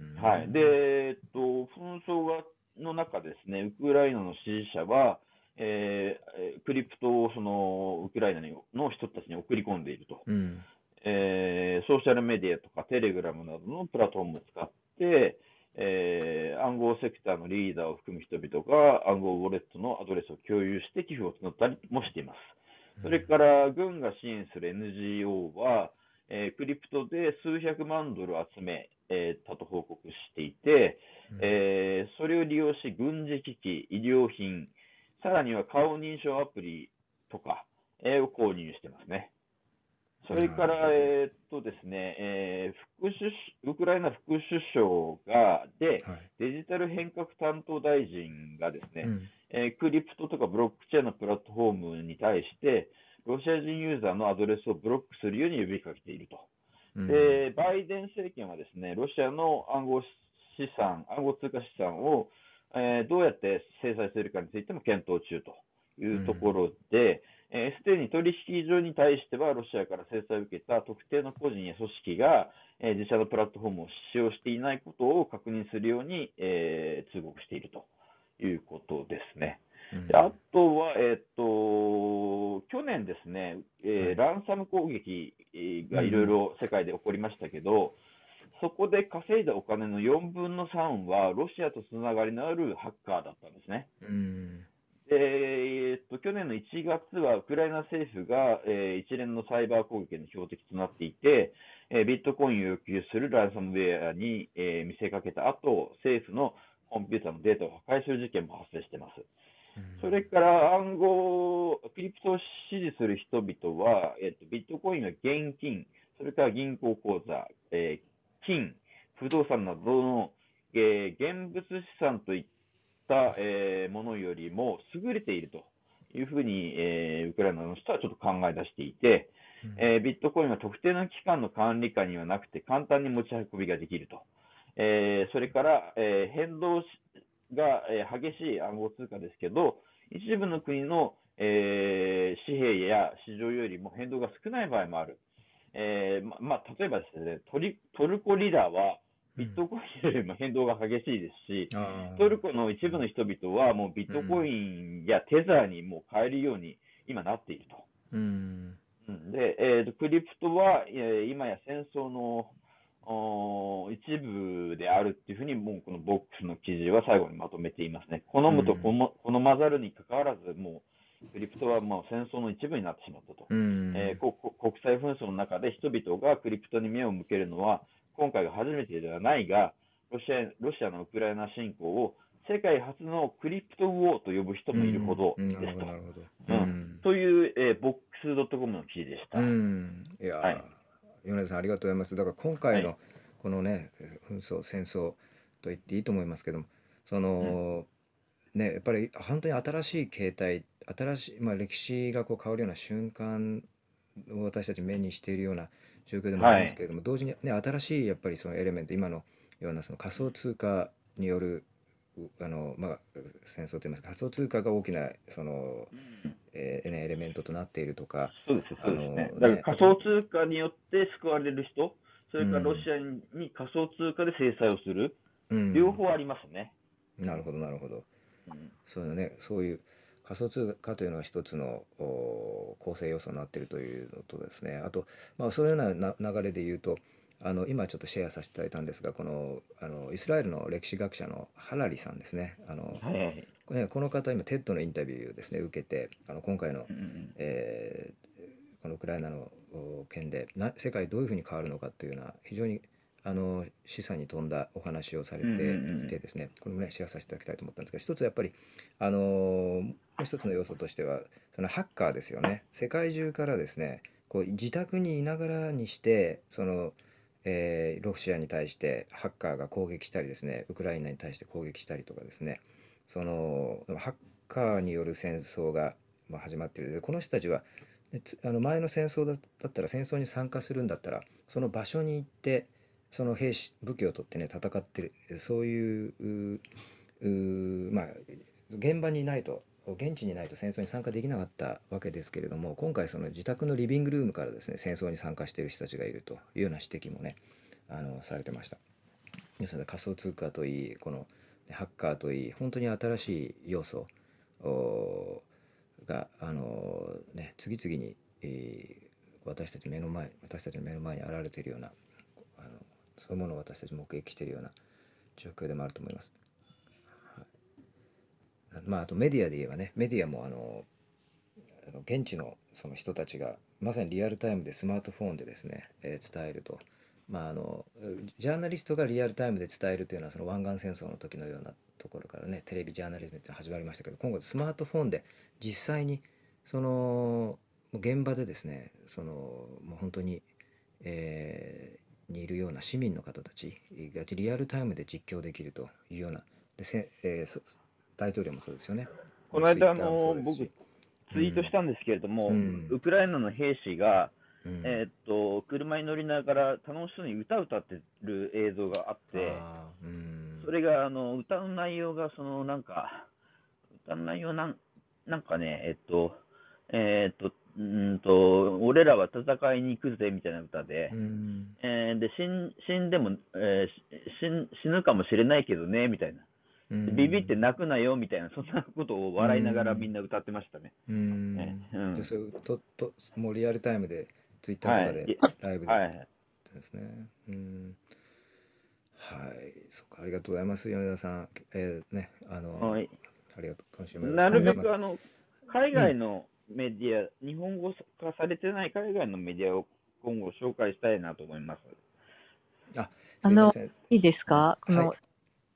うんはい。で、えっと、紛争がの中ですね、ウクライナの支持者は、えーえークリプトをそのウクライナにの人たちに送り込んでいると。うん。えーソーシャルメディアとかテレグラムなどのプラットフォームを使って、えー、暗号セクターのリーダーを含む人々が暗号ウォレットのアドレスを共有して寄付を募ったりもしています。それから軍が支援する NGO は、えー、クリプトで数百万ドル集め、えー、たと報告していて、えー、それを利用し軍事機器、医療品、さらには顔認証アプリとか、えー、を購入してますね。それから、えー、っとですね、えー、副首ウクライナ副首相が、で、はい、デジタル変革担当大臣がですね、うん、えー、クリプトとかブロックチェーンのプラットフォームに対して、ロシア人ユーザーのアドレスをブロックするように呼びかけていると。うん、で、バイデン政権はですね、ロシアの暗号資産、暗号通貨資産を、えー、どうやって制裁するかについても検討中というところで、す、で、に取引所に対してはロシアから制裁を受けた特定の個人や組織が、えー、自社のプラットフォームを使用していないことを確認するように、えー、通告しているということですね。であとは、えーと、去年ですね、えー、ランサム攻撃がいろいろ世界で起こりましたけど、そこで稼いだお金の4分の3はロシアとつながりのあるハッカーだったんですね。うんでえー、っと去年の1月はウクライナ政府が、えー、一連のサイバー攻撃の標的となっていて、えー、ビットコインを要求するランサムウェアに、え見せかけた後、政府のコンピューターのデータを破壊する事件も発生しています。それから暗号、クリプトを支持する人々は、えっと、ビットコインの現金、それから銀行口座、えー、金、不動産などの、えー、現物資産といった、えー、ものよりも優れているというふうに、えー、ウクライナの人はちょっと考え出していて、えー、ビットコインは特定の機関の管理下にはなくて簡単に持ち運びができると。えー、それから、えー、変動が、えー、激しい暗号通貨ですけど、一部の国の、えー、紙幣や市場よりも変動が少ない場合もある。えーままあ、例えばですねトリ、トルコリラはビットコインよりも変動が激しいですし、うん、トルコの一部の人々はもうビットコインやテザーにもう変えるように今なっていると。うん、で、えーと、クリプトは、えー、今や戦争の一部であるっていうふうに、もうこのボックスの記事は最後にまとめていますね。好むと好まざるにかかわらず、もうクリプトはもう戦争の一部になってしまったと。えー、国際紛争の中で人々がクリプトに目を向けるのは、今回が初めてではないが、ロシアロシアのウクライナ侵攻を世界初のクリプトウォーと呼ぶ人もいるほどですと。という、えー、ボックス .com の記事でした。いや、はい米田さんありがとうございます。だから今回のこのね、紛争戦争と言っていいと思いますけどもその、ねやっぱり本当に新しい形態新しい、まあ、歴史がこう変わるような瞬間を私たち目にしているような状況でもありますけれども、同時にね新しいやっぱりそのエレメント今のようなその仮想通貨によるあのまあ、戦争といいますか仮想通貨が大きなその、えー、エレメントとなっているとかそうですそうですね。だから仮想通貨によって救われる人それからロシアに仮想通貨で制裁をする、うん、両方ありますね。なるほどなるほど。うん、そうねそういう仮想通貨というのが一つの構成要素になっているというのとですね。あと、まあ、そういうような流れで言うとあの今ちょっとシェアさせていただいたんですがこのあのイスラエルの歴史学者のハラリさんですね。あの、はい、ねこの方今 TED のインタビューですね受けてあの今回の、うん、えー、このウクライナの件でな世界どういうふうに変わるのかというような非常にあの示唆に富んだお話をされていてですね、これもねシェアさせていただきたいと思ったんですが一つやっぱりあのもう一つの要素としてはそのハッカーですよね。世界中からですねこう自宅にいながらにしてそのえー、ロシアに対してハッカーが攻撃したりですねウクライナに対して攻撃したりとかですねそのハッカーによる戦争が、まあ、始まっている。でこの人たちはあの前の戦争だったら戦争に参加するんだったらその場所に行ってその兵士武器を取ってね戦ってる。そういうまあ現場にいないと現地にないと戦争に参加できなかったわけですけれども今回その自宅のリビングルームからですね戦争に参加している人たちがいるというような指摘もねあのされてました。要するに仮想通貨といいこのハッカーといい本当に新しい要素があの、ね、次々に、えー、私たち目の前私たちの目の前に現れているようなあのそういうものを私たち目撃しているような状況でもあると思います。まああとメディアで言えばねメディアもあの現地のその人たちがまさにリアルタイムでスマートフォンでですね、えー、伝えると。まあ、あのジャーナリストがリアルタイムで伝えるというのはその湾岸戦争の時のようなところからねテレビジャーナリズムって始まりましたけど今後スマートフォンで実際にその現場でですねそのもう本当に、えー、にいるような市民の方たちがリアルタイムで実況できるというようなでせ、えー、大統領もそうですよね。この間あの僕ツイートしたんですけれども、うん、ウクライナの兵士が、うん、えー、っと車に乗りながら楽しそうに歌を歌ってる映像があって、うん、それがあの歌う内容がそのなんか歌う内容なんなんかねえっとえー、っとうんと、俺らは戦いに行くぜみたいな歌で、うん、えー、で死ん死んでも、えー、死ぬかもしれないけどねみたいな、うん、ビビって泣くなよみたいな、そんなことを笑いながらみんな歌ってましたね。うん、ね。うん、でそれとともうリアルタイムで、ツイッターとかで、ライブで、はい、ですね。うん。はい、そっか、ありがとうございます、米田さん。えー、ね、あの、はい、ありがとう、今週もなるべくあの海外の、メディア、日本語化されてない海外のメディアを今後紹介したいなと思います。あ、あの、いいですか？この、はい、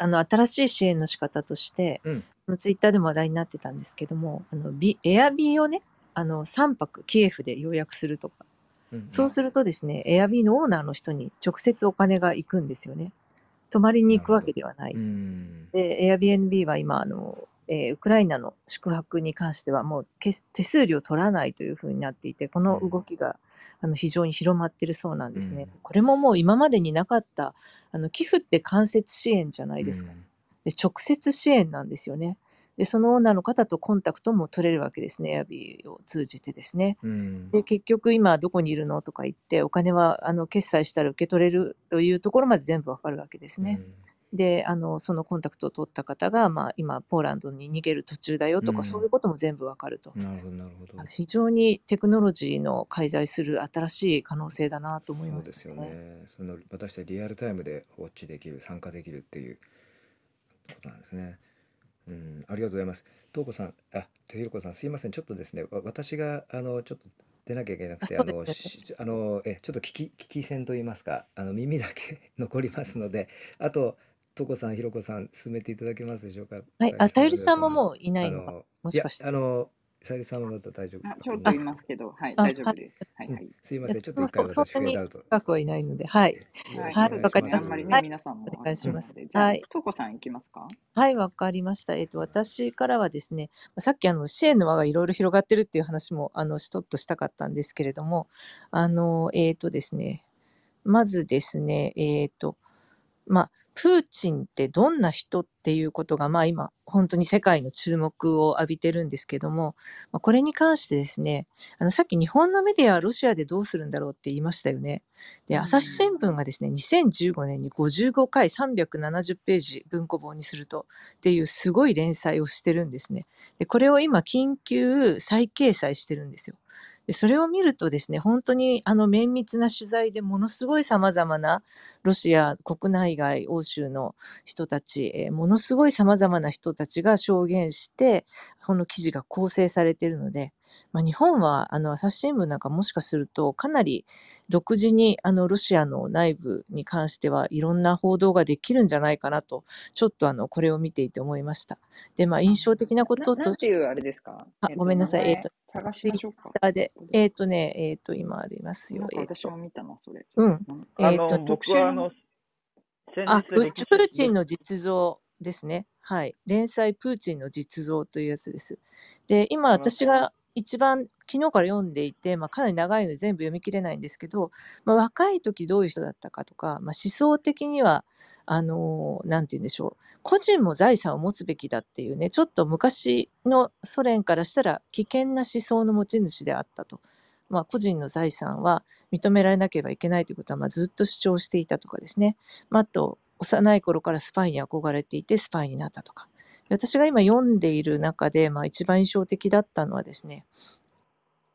あの、新しい支援の仕方として、うん、ツイッターでも話題になってたんですけども、あの、ビエアビーをね、あの、3泊キエフで予約するとか、うん、そうするとですね、エアビーのオーナーの人に直接お金が行くんですよね。泊まりに行くわけではない。で、Airbnb は今、あの、えー、ウクライナの宿泊に関してはもう手数料取らないというふうになっていて、この動きが、あの非常に広まってるそうなんですね。うん、これももう今までになかった、あの寄付って間接支援じゃないですか。うん、で直接支援なんですよね。で、そのオーナーの方とコンタクトも取れるわけですね、エアビーを通じてですね。うん、で、結局今どこにいるのとか言って、お金はあの決済したら受け取れるというところまで全部わかるわけですね。であのそのコンタクトを取った方が、まあ、今ポーランドに逃げる途中だよとか、うん、そういうことも全部わかるとなるほどなるほど非常にテクノロジーの介在する新しい可能性だなと思います、ね、そうですよねその私たちリアルタイムでウォッチできる参加できるっていうことなんですね。うん、ありがとうございます。東子さん、あ、とひろこさん、すいません。ちょっとですね、私があのちょっと出なきゃいけなくて、あの、あのえちょっと聞き聞き戦と言いますか、あの耳だけ 残りますので、あととこさん、ひろこさん、進めていただけますでしょうか？はい、あ、さゆりさんももういないのか、もしかして。あの、さゆりさんはまた大丈夫あちょっといますけど、はい、大丈夫です。はい、はい。すいません、ちょっと一回私フェードアウト。深くはいないので、はい。はい、わかりました。はい、皆さんもお願いします。はい。とこさんいきますか？はい、わかりました。えっと、私からはですね、さっきあの、支援の輪がいろいろ広がってるっていう話も、あの、ちょっとしたかったんですけれども、あの、えっとですね、まずですね、えっと、まあ、プーチンってどんな人っていうことが、まあ今、本当に世界の注目を浴びてるんですけども、まあ、これに関してですね、あのさっき日本のメディアはロシアでどうするんだろうって言いましたよね。で、朝日新聞がですね、2015年に55回370ページ文庫本にするとっていうすごい連載をしてるんですね。で、これを今緊急再掲載してるんですよ。でそれを見るとですね、本当にあの綿密な取材でものすごい様々なロシア国内外欧州の人たち、えー、ものすごい様々な人たちが証言して、この記事が構成されているので、まあ、日本はあの朝日新聞なんかもしかするとかなり独自にあのロシアの内部に関してはいろんな報道ができるんじゃないかなと、ちょっとあのこれを見ていて思いました。で、まあ印象的なこととして。あれですか？あ、ごめんなさい。えと、探しましょうか。で、えっ、ー、とね、えっ、ー、と、今ありますよ。私も見たな、それ。うん。えっ、と、僕はあの、あ、プーチンの実像ですね。はい。連載プーチンの実像というやつです。で、今私が一番昨日から読んでいて、まあ、かなり長いので全部読み切れないんですけど、まあ、若い時どういう人だったかとか、まあ、思想的にはあの何て言うんでしょう個人も財産を持つべきだっていうねちょっと昔のソ連からしたら危険な思想の持ち主であったと。まあ、個人の財産は認められなければいけないということは、まあ、ずっと主張していたとかですね。まあ、あと、幼い頃からスパイに憧れていてスパイになったとか。私が今読んでいる中で、まあ、一番印象的だったのはですね、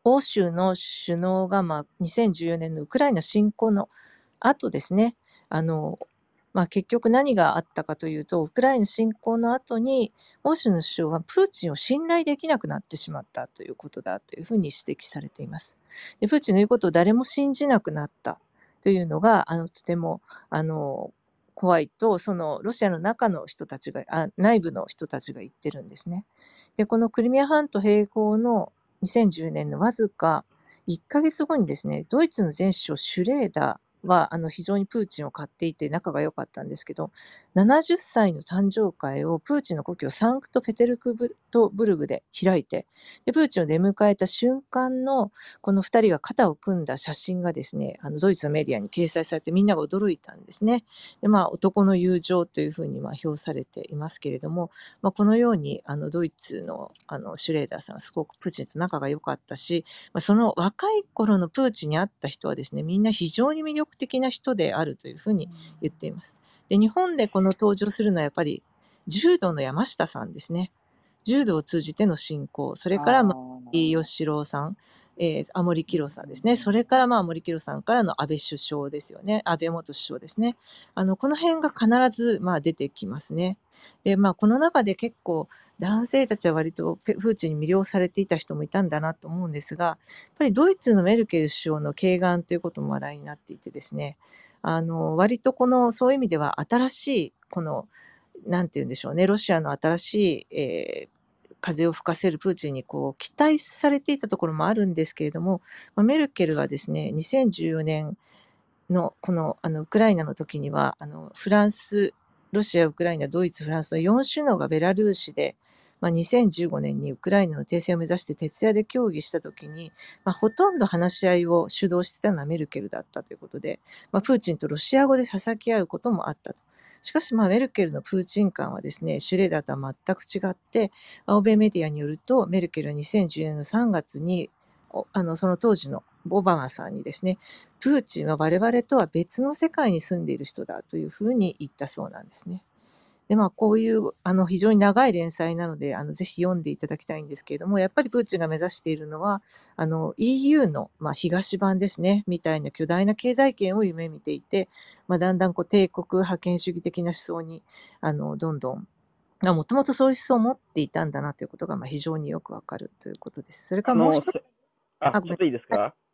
欧州の首脳が、まあ、2014年のウクライナ侵攻の後ですね、あの、まあ、結局何があったかというと、ウクライナ侵攻の後に、欧州の首相はプーチンを信頼できなくなってしまったということだというふうに指摘されています。でプーチンの言うことを誰も信じなくなったというのが、あのとてもあの怖いと、そのロシアの中の人たちが、あ内部の人たちが言ってるんですね。で、このクリミア半島併合の2010年のわずか1ヶ月後にですね、ドイツの前首相シュレーダー、はあの非常にプーチンを買っていて仲が良かったんですけど、70歳の誕生会をプーチンの故郷サンクトペテルクトブルグで開いて、でプーチンを出迎えた瞬間のこの2人が肩を組んだ写真がですね、あのドイツのメディアに掲載されてみんなが驚いたんですね。でまあ、男の友情というふうにまあ評されていますけれども、まあ、このようにあのドイツのあのシュレーダーさんはすごくプーチンと仲が良かったし、まあ、その若い頃のプーチンに会った人はですね、みんな非常に魅力的な人であるというふうに言っています。で、日本でこの登場するのはやっぱり柔道の山下さんですね。柔道を通じての信仰、それから、まあ、吉郎さん、えー、甘利明さんですね。それから、まあ、森明さんからの安倍首相ですよね。安倍元首相ですね。あの、この辺が必ず、まあ、出てきますね。で、まあ、この中で結構、男性たちは割とプーチンに魅了されていた人もいたんだなと思うんですが、やっぱりドイツのメルケル首相の敬願ということも話題になっていてですね、あの、割とこの、そういう意味では新しい、この、なんて言うんでしょうね、ロシアの新しい、えー、風を吹かせるプーチンにこう期待されていたところもあるんですけれども、まあ、メルケルがですね、2014年のこのあのウクライナの時には、あのフランス、ロシア、ウクライナ、ドイツ、フランスの4首脳がベラルーシで、まあ、2015年にウクライナの停戦を目指して徹夜で協議したときに、まあ、ほとんど話し合いを主導してたのはメルケルだったということで、まあ、プーチンとロシア語で捧き合うこともあったと。しかし、まあ、メルケルのプーチン感はですね、シュレーダーとは全く違って、欧米メディアによると、メルケルは2010年の3月に、あのその当時のオバマさんにですね、プーチンは我々とは別の世界に住んでいる人だというふうに言ったそうなんですね。で、まあ、こういう、あの、非常に長い連載なので、あの、ぜひ読んでいただきたいんですけれども、やっぱりプーチンが目指しているのは、あの、EU の、まあ、東版ですね、みたいな巨大な経済圏を夢見ていて、まあ、だんだん、こう、帝国覇権主義的な思想に、あの、どんどん、もともとそういう思想を持っていたんだなということが、まあ、非常によくわかるということです。それからもう一つ。あ、ちょっといいですか、はい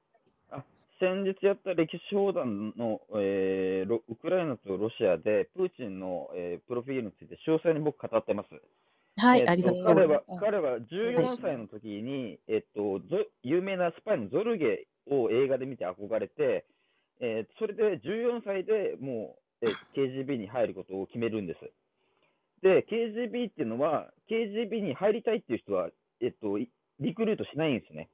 先日やった歴史砲弾の、えー、ウクライナとロシアで、プーチンの、えー、プロフィールについて詳細に僕語ってます。はい、えー、ありがとうございます。彼は14歳の時に、えっと、有名なスパイのゾルゲを映画で見て憧れて、えー、それで14歳でもう、えー、KGB に入ることを決めるんです。で、KGB っていうのは、KGB に入りたいっていう人は、えっと、リクルートしないんですね。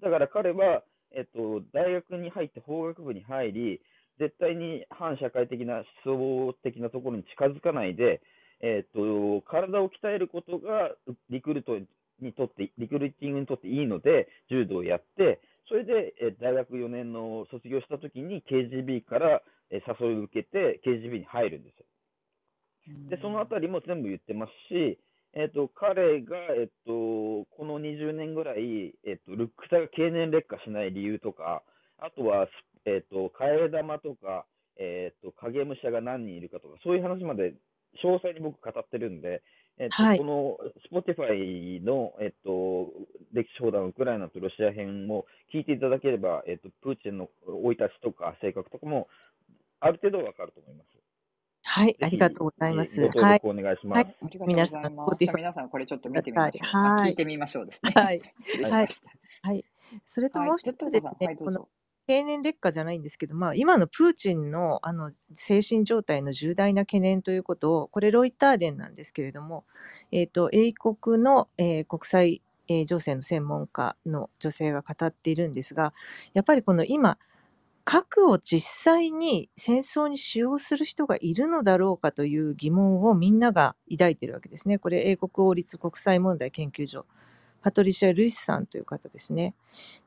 だから彼は、えっと、大学に入って法学部に入り、絶対に反社会的な思想的なところに近づかないで、えっと、体を鍛えることがリクルートにとって、リクルーティングにとっていいので、柔道をやって、それで、え大学4年の卒業したときに KGB からえ誘いを受けて KGB に入るんですよ。で、そのあたりも全部言ってますし、えっ、と、彼が、えっ、と、この20年ぐらい、えっ、と、ルックスが経年劣化しない理由とか、あとは、えっ、と、替え玉とか、えっ、と、影武者が何人いるかとか、そういう話まで詳細に僕語ってるんで、えっと、はい、この Spotify の、えっと、歴史砲弾ウクライナとロシア編も聞いていただければ、えっと、プーチンの生い立ちとか性格とかもある程度わかると思います。はい、ありがとうございます。はい。お願いします。皆さん、皆さん、これちょっと見てみましょう。はい。聞いてみましょうですね。はい。はい。はい。それともう一つですね、この経年劣化じゃないんですけど、まあ、今のプーチンのあの精神状態の重大な懸念ということを、これ、ロイター伝なんですけれども、えっ、ー、と、英国の、えー、国際、えー、情勢の専門家の女性が語っているんですが、やっぱりこの今、核を実際に戦争に使用する人がいるのだろうかという疑問をみんなが抱いているわけですね。これ、英国王立国際問題研究所、パトリシア・ルイスさんという方ですね。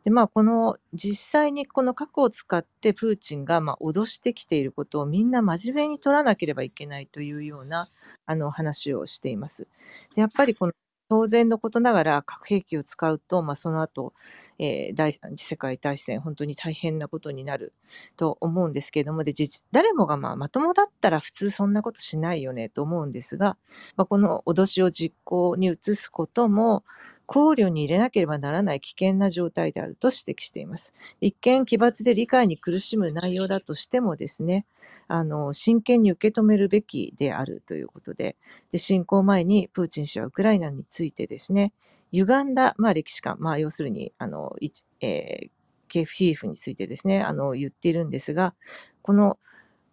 で、まあ、この実際にこの核を使ってプーチンがまあ脅してきていることをみんな真面目に取らなければいけないというようなあの話をしています。で、やっぱりこの当然のことながら核兵器を使うと、まあ、その後、えー、第三次世界大戦本当に大変なことになると思うんですけれどもで誰もがまあまともだったら普通そんなことしないよねと思うんですが、まあ、この脅しを実行に移すことも考慮に入れなければならない危険な状態であると指摘しています。一見奇抜で理解に苦しむ内容だとしてもですね、あの、真剣に受け止めるべきであるということで、で、侵攻前にプーチン氏はウクライナについてですね、歪んだ、まあ歴史観、まあ要するに、あの、えー、ケフィーフについてですね、あの、言っているんですが、この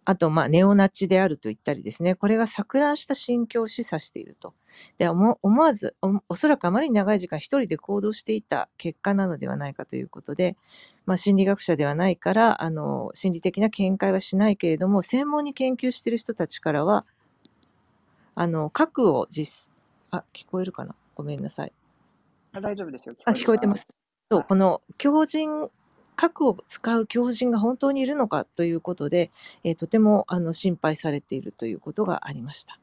あと、まあ、ネオナチであると言ったりですね、これが錯乱した心境を示唆していると。で、思わずお、おそらくあまり長い時間一人で行動していた結果なのではないかということで、まあ、心理学者ではないから、あの、心理的な見解はしないけれども、専門に研究している人たちからは、あの、核を実、あ、聞こえるかな？ごめんなさい。あ大丈夫ですよ。あ、聞こえてます。そう、この強靭核を使う強人が本当にいるのかということで、えー、とてもあの心配されているということがありました。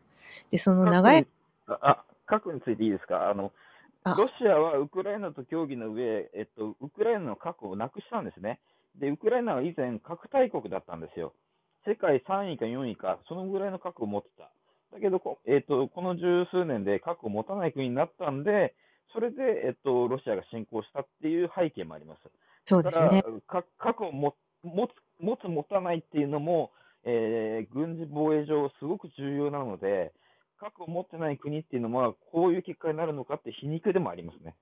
で、その長い。あ、核についていいですか？あの、ロシアはウクライナと協議の上、えっと、ウクライナの核をなくしたんですね。で、ウクライナは以前核大国だったんですよ。世界3位か4位か、そのぐらいの核を持ってた。だけど、えっと、この十数年で核を持たない国になったんで、それで、えっと、ロシアが侵攻したっていう背景もあります。そうですね。核を持つ、持つ、持たないっていうのも、えー、軍事防衛上すごく重要なので、核を持ってない国っていうのは、こういう結果になるのかって皮肉でもありますね。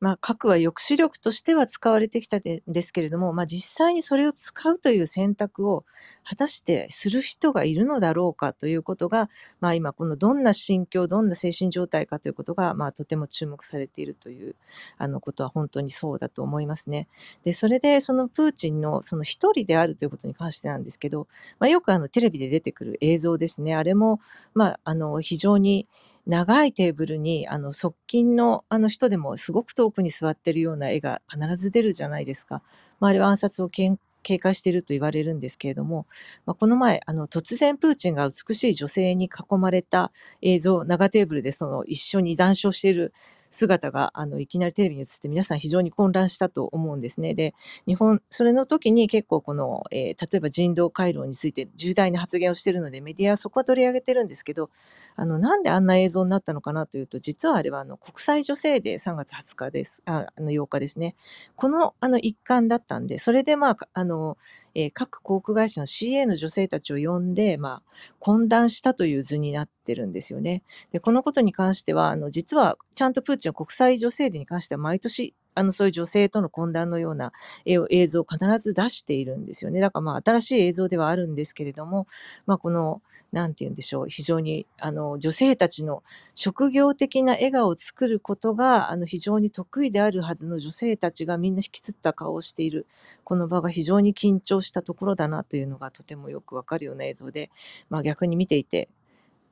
まあ、核は抑止力としては使われてきたんですけれども、まあ、実際にそれを使うという選択を果たしてする人がいるのだろうかということが、まあ、今このどんな心境どんな精神状態かということが、まあ、とても注目されているというあのことは本当にそうだと思いますね。でそれでそのプーチンのその一人であるということに関してなんですけど、まあ、よくあのテレビで出てくる映像ですねあれも、まあ、あの非常に長いテーブルに、あの、側近のあの人でもすごく遠くに座ってるような絵が必ず出るじゃないですか。まあ、あれは暗殺を警戒していると言われるんですけれども、まあ、この前、あの、突然プーチンが美しい女性に囲まれた映像、長テーブルでその一緒に談笑している姿があのいきなりテレビに映って皆さん非常に混乱したと思うんですね。で、日本、それの時に結構この、えー、例えば人道回廊について重大な発言をしているのでメディアはそこは取り上げてるんですけど、あの、なんであんな映像になったのかなというと、実はあれはあの国際女性デー3月20日です。ああの8日ですね。このあの一環だったんで、それでまあ、あの、えー、各航空会社の CA の女性たちを呼んで、まあ、懇談したという図になってるんですよね。で、このことに関しては、あの、実はちゃんとプーチンは国際女性デーに関しては毎年あの、そういう女性との懇談のような映像を必ず出しているんですよね。だからまあ、新しい映像ではあるんですけれども、まあ、この、なんて言うんでしょう、非常に、あの、女性たちの職業的な笑顔を作ることが、あの、非常に得意であるはずの女性たちがみんな引きつった顔をしている、この場が非常に緊張したところだなというのがとてもよくわかるような映像で、まあ、逆に見ていて、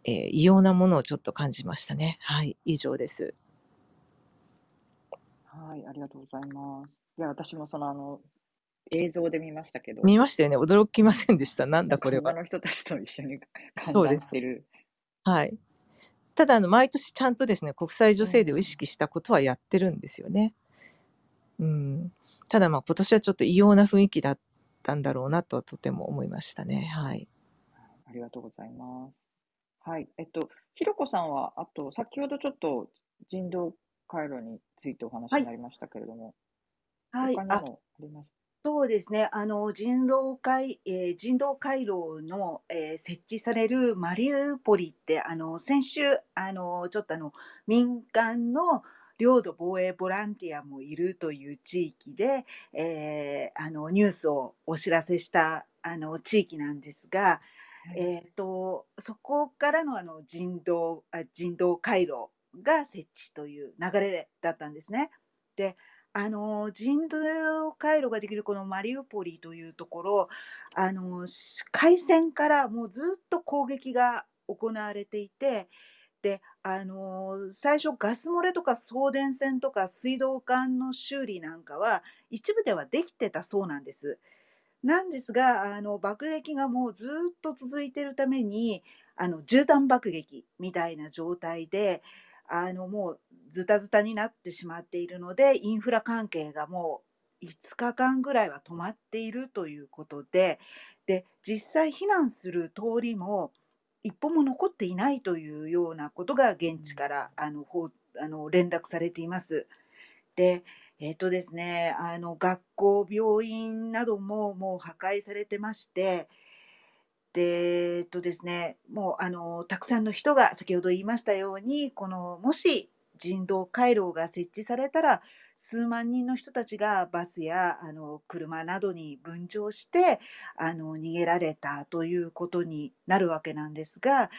えー、異様なものをちょっと感じましたね。はい、以上です。はい、ありがとうございます。いや、私もその、あの、映像で見ましたけど、見ましたよね。驚きませんでした。なんだこれは。他の人たちと一緒に観覧してる。はい。ただ、あの、毎年ちゃんとですね、国際女性デーを意識したことはやってるんですよね。うん。ただ、まあ、今年はちょっと異様な雰囲気だったんだろうなととても思いましたね。はい。ありがとうございます。はい。えっと、ひろこさんは、あと、先ほどちょっと人道回路についてお話になりましたけれども、はい、他にもあります？そうですね、あの人道回、えー、人道回廊の、えー、設置されるマリウポリって、あの先週あの、ちょっとあの民間の領土防衛ボランティアもいるという地域で、えー、あのニュースをお知らせしたあの地域なんですが、えーと、そこからのあの人道あ人道回廊が設置という流れだったんですね。であの人道回廊ができるこのマリウポリというところあの海戦からもうずっと攻撃が行われていてであの最初ガス漏れとか送電線とか水道管の修理なんかは一部ではできてたそうなんです。なんですがあの爆撃がもうずっと続いてるためにあの絨毯爆撃みたいな状態であのもうズタズタになってしまっているのでインフラ関係がもう5日間ぐらいは止まっているということでで実際避難する通りも一歩も残っていないというようなことが現地からあのほあの連絡されています。でえっ、とですね、あの学校、病院などももう破壊されてまして、で、えっとですね、もうあのたくさんの人が先ほど言いましたように、このもし人道回廊が設置されたら、数万人の人たちがバスやあの車などに分乗してあの逃げられたということになるわけなんですが、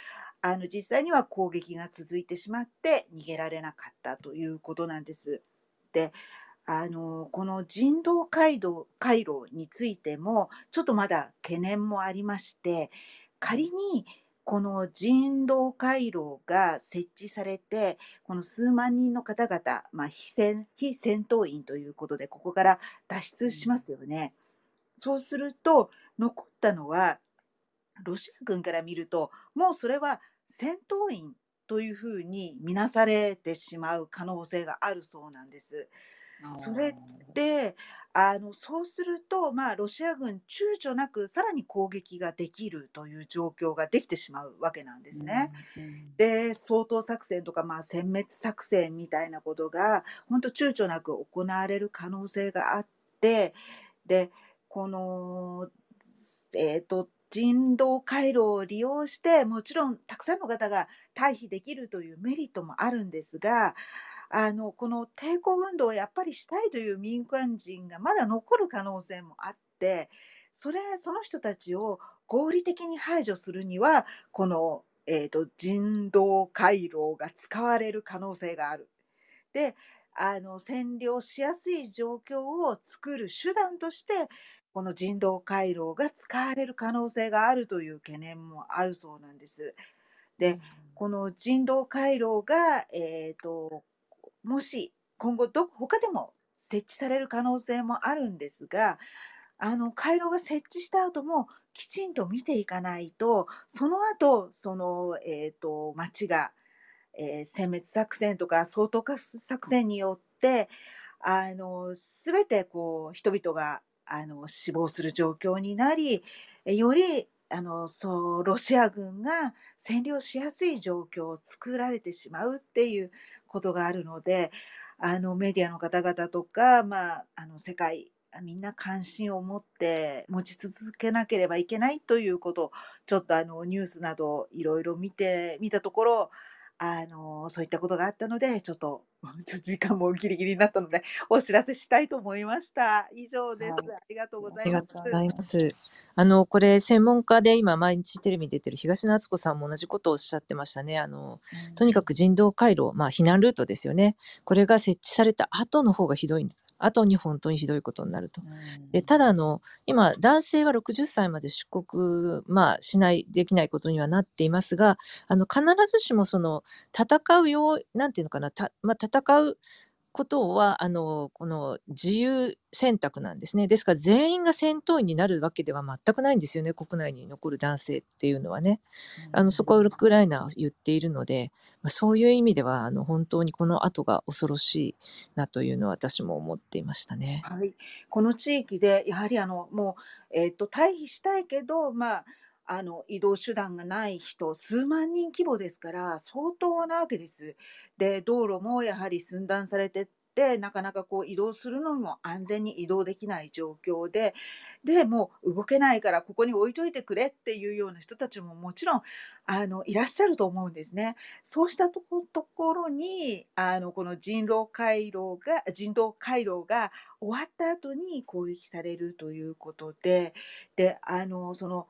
あの実際には攻撃が続いてしまって逃げられなかったということなんです。であのこの人道回廊回廊についてもちょっとまだ懸念もありまして仮にこの人道回廊が設置されてこの数万人の方々、まあ、非戦非戦闘員ということでここから脱出しますよね。そうすると残ったのはロシア軍から見るともうそれは戦闘員というふうに見なされてしまう可能性があるそうなんです。それであのそうすると、まあ、ロシア軍躊躇なくさらに攻撃ができるという状況ができてしまうわけなんですね。うんうん、で掃討作戦とか、まあ、殲滅作戦みたいなことが本当躊躇なく行われる可能性があってでこの、えーと人道回廊を利用してもちろんたくさんの方が退避できるというメリットもあるんですがあのこの抵抗運動をやっぱりしたいという民間人がまだ残る可能性もあってそれその人たちを合理的に排除するにはこの、えーと、人道回廊が使われる可能性がある。であの占領しやすい状況を作る手段としてこの人道回廊が使われる可能性があるという懸念もあるそうなんです。で、この人道回廊が、えーともし今後ど他でも設置される可能性もあるんですがあの回廊が設置した後もきちんと見ていかないとその後その、えーと、町が、えー、殲滅作戦とか掃討作戦によってあの全てこう人々があの死亡する状況になりよりあのそうロシア軍が占領しやすい状況を作られてしまうっていうことがあるのであのメディアの方々とか、まあ、あの世界みんな関心を持って持ち続けなければいけないということちょっとあのニュースなどいろいろ見てみたところあのそういったことがあったのでちょっと ちょ時間もギリギリになったのでお知らせしたいと思いました。以上です。はい、ありがとうございます。ありがとうございます。あのこれ専門家で今毎日テレビに出てる東野敦子さんも同じことをおっしゃってましたね。あの、うん、とにかく人道回廊、まあ避難ルートですよね。これが設置された後の方がひどい後に本当にひどいことになると。でただあの今男性は60歳まで出国、まあ、しないできないことにはなっていますがあの必ずしもその戦うようなんていうのかなた、まあ、戦うことはあのこの自由選択なんですね。ですから全員が戦闘員になるわけでは全くないんですよね、国内に残る男性っていうのはね。あのそこはウクライナは言っているので、まあ、そういう意味ではあの本当にこの後が恐ろしいなというのは私も思っていましたね。はい、この地域でやはりあのもう、えーと、退避したいけど、まああの移動手段がない人数万人規模ですから相当なわけです。で道路もやはり寸断されてってなかなかこう移動するのも安全に移動できない状況ででもう動けないからここに置いといてくれっていうような人たちももちろんあのいらっしゃると思うんですね。そうしたところにあのこの人道回廊が人道回廊が終わった後に攻撃されるということでであのその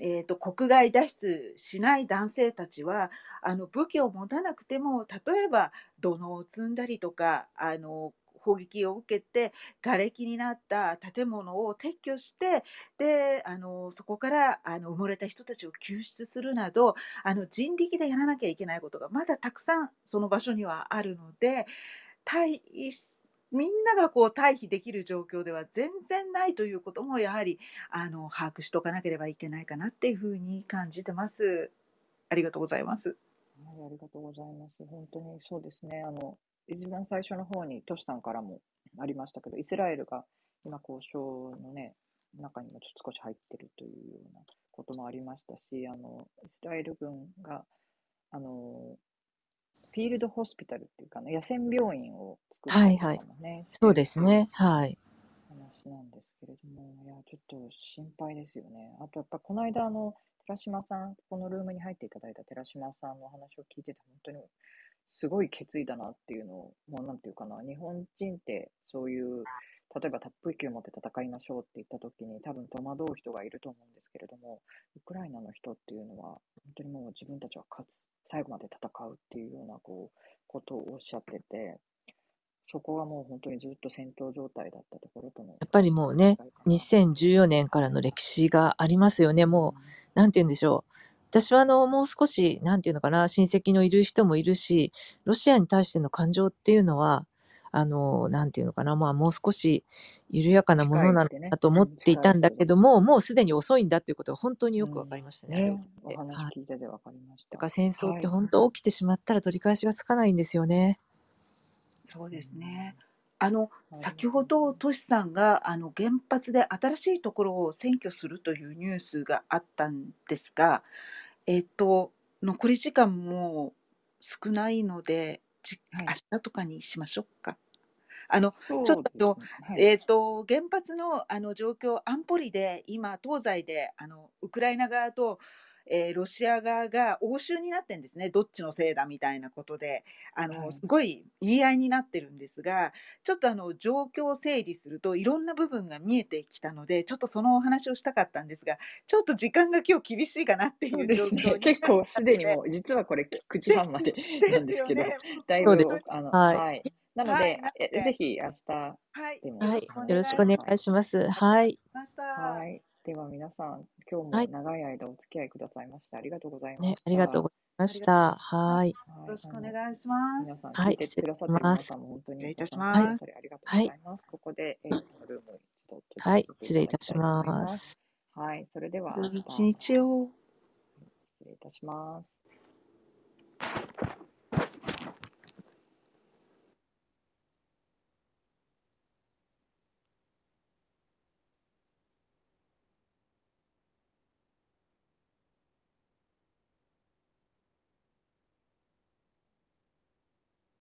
えーと、国外脱出しない男性たちはあの武器を持たなくても例えば土のを積んだりとかあの砲撃を受けて瓦礫になった建物を撤去してであのそこからあの埋もれた人たちを救出するなどあの人力でやらなきゃいけないことがまだたくさんその場所にはあるので対みんながこう退避できる状況では全然ないということもやはりあの把握しておかなければいけないかなっていうふうに感じてます。ありがとうございます。はい、ありがとうございます。本当にそうですね。あの、一番最初の方にトシさんからもありましたけど、イスラエルが今交渉のね、中にもちょっと少し入ってるというようなこともありましたし、あの、イスラエル軍が、あの、フィールドホスピタルっていうかね、野戦病院を作ったりとかもね、はいはい、そうですね、はい。話なんですけれども、いや、ちょっと心配ですよね。あと、やっぱこの間、あの、寺島さん、このルームに入っていただいた寺島さんの話を聞いてて、本当にすごい決意だなっていうのを、もうなんていうかな、日本人ってそういう、例えばタップ級を持って戦いましょうって言った時に多分戸惑う人がいると思うんですけれども、ウクライナの人っていうのは、本当にもう自分たちは勝つ、最後まで戦うっていうようなこうことをおっしゃってて、そこはもう本当にずっと戦闘状態だったところとの。やっぱりもうね、2014年からの歴史がありますよね。もう、なんて言うんでしょう。私はあの、もう少し、なんていうのかな、親戚のいる人もいるし、ロシアに対しての感情っていうのは、あの、なんていうのかな、まあ、もう少し緩やかなものなのかと思っていたんだけども、もうすでに遅いんだっていうことが本当によくわかりましたね。ねお話聞いてて分かりました。だから戦争って本当起きてしまったら取り返しがつかないんですよね。そうですね。あの、先ほどトシさんが、あの、原発で新しいところを占拠するというニュースがあったんですが、えっと、残り時間も少ないので、じはい。明日とかにしましょうか。あの、ちょっとはい。えっと、原発のあの状況、安保理で今、東西であのウクライナ側とえー、ロシア側が応酬になってんですね、どっちのせいだみたいなことで、あの、はい、すごい言い合いになってるんですが、ちょっとあの状況を整理すると、いろんな部分が見えてきたので、ちょっとそのお話をしたかったんですが、ちょっと時間が今日厳しいかなっていう状況に、ね、結構すでにもう、実はこれ9時半まで なんですけど、ね、だいぶ、あの、はい、はい。なので、はい、ぜひ明日でも、はい、よろしくお願いします。はい。はい。では皆さん、今日も長い間お付き合いくださいましてありがとうございました。ね、ありがとうございました。はい。よろしくお願いします。皆さん、聞いてくださって皆さんも本当に失礼いたします。ありがとうございます。ここで、えー、ルーム一度はい、失礼いたします。はい、それでは。一日を。失礼いたします。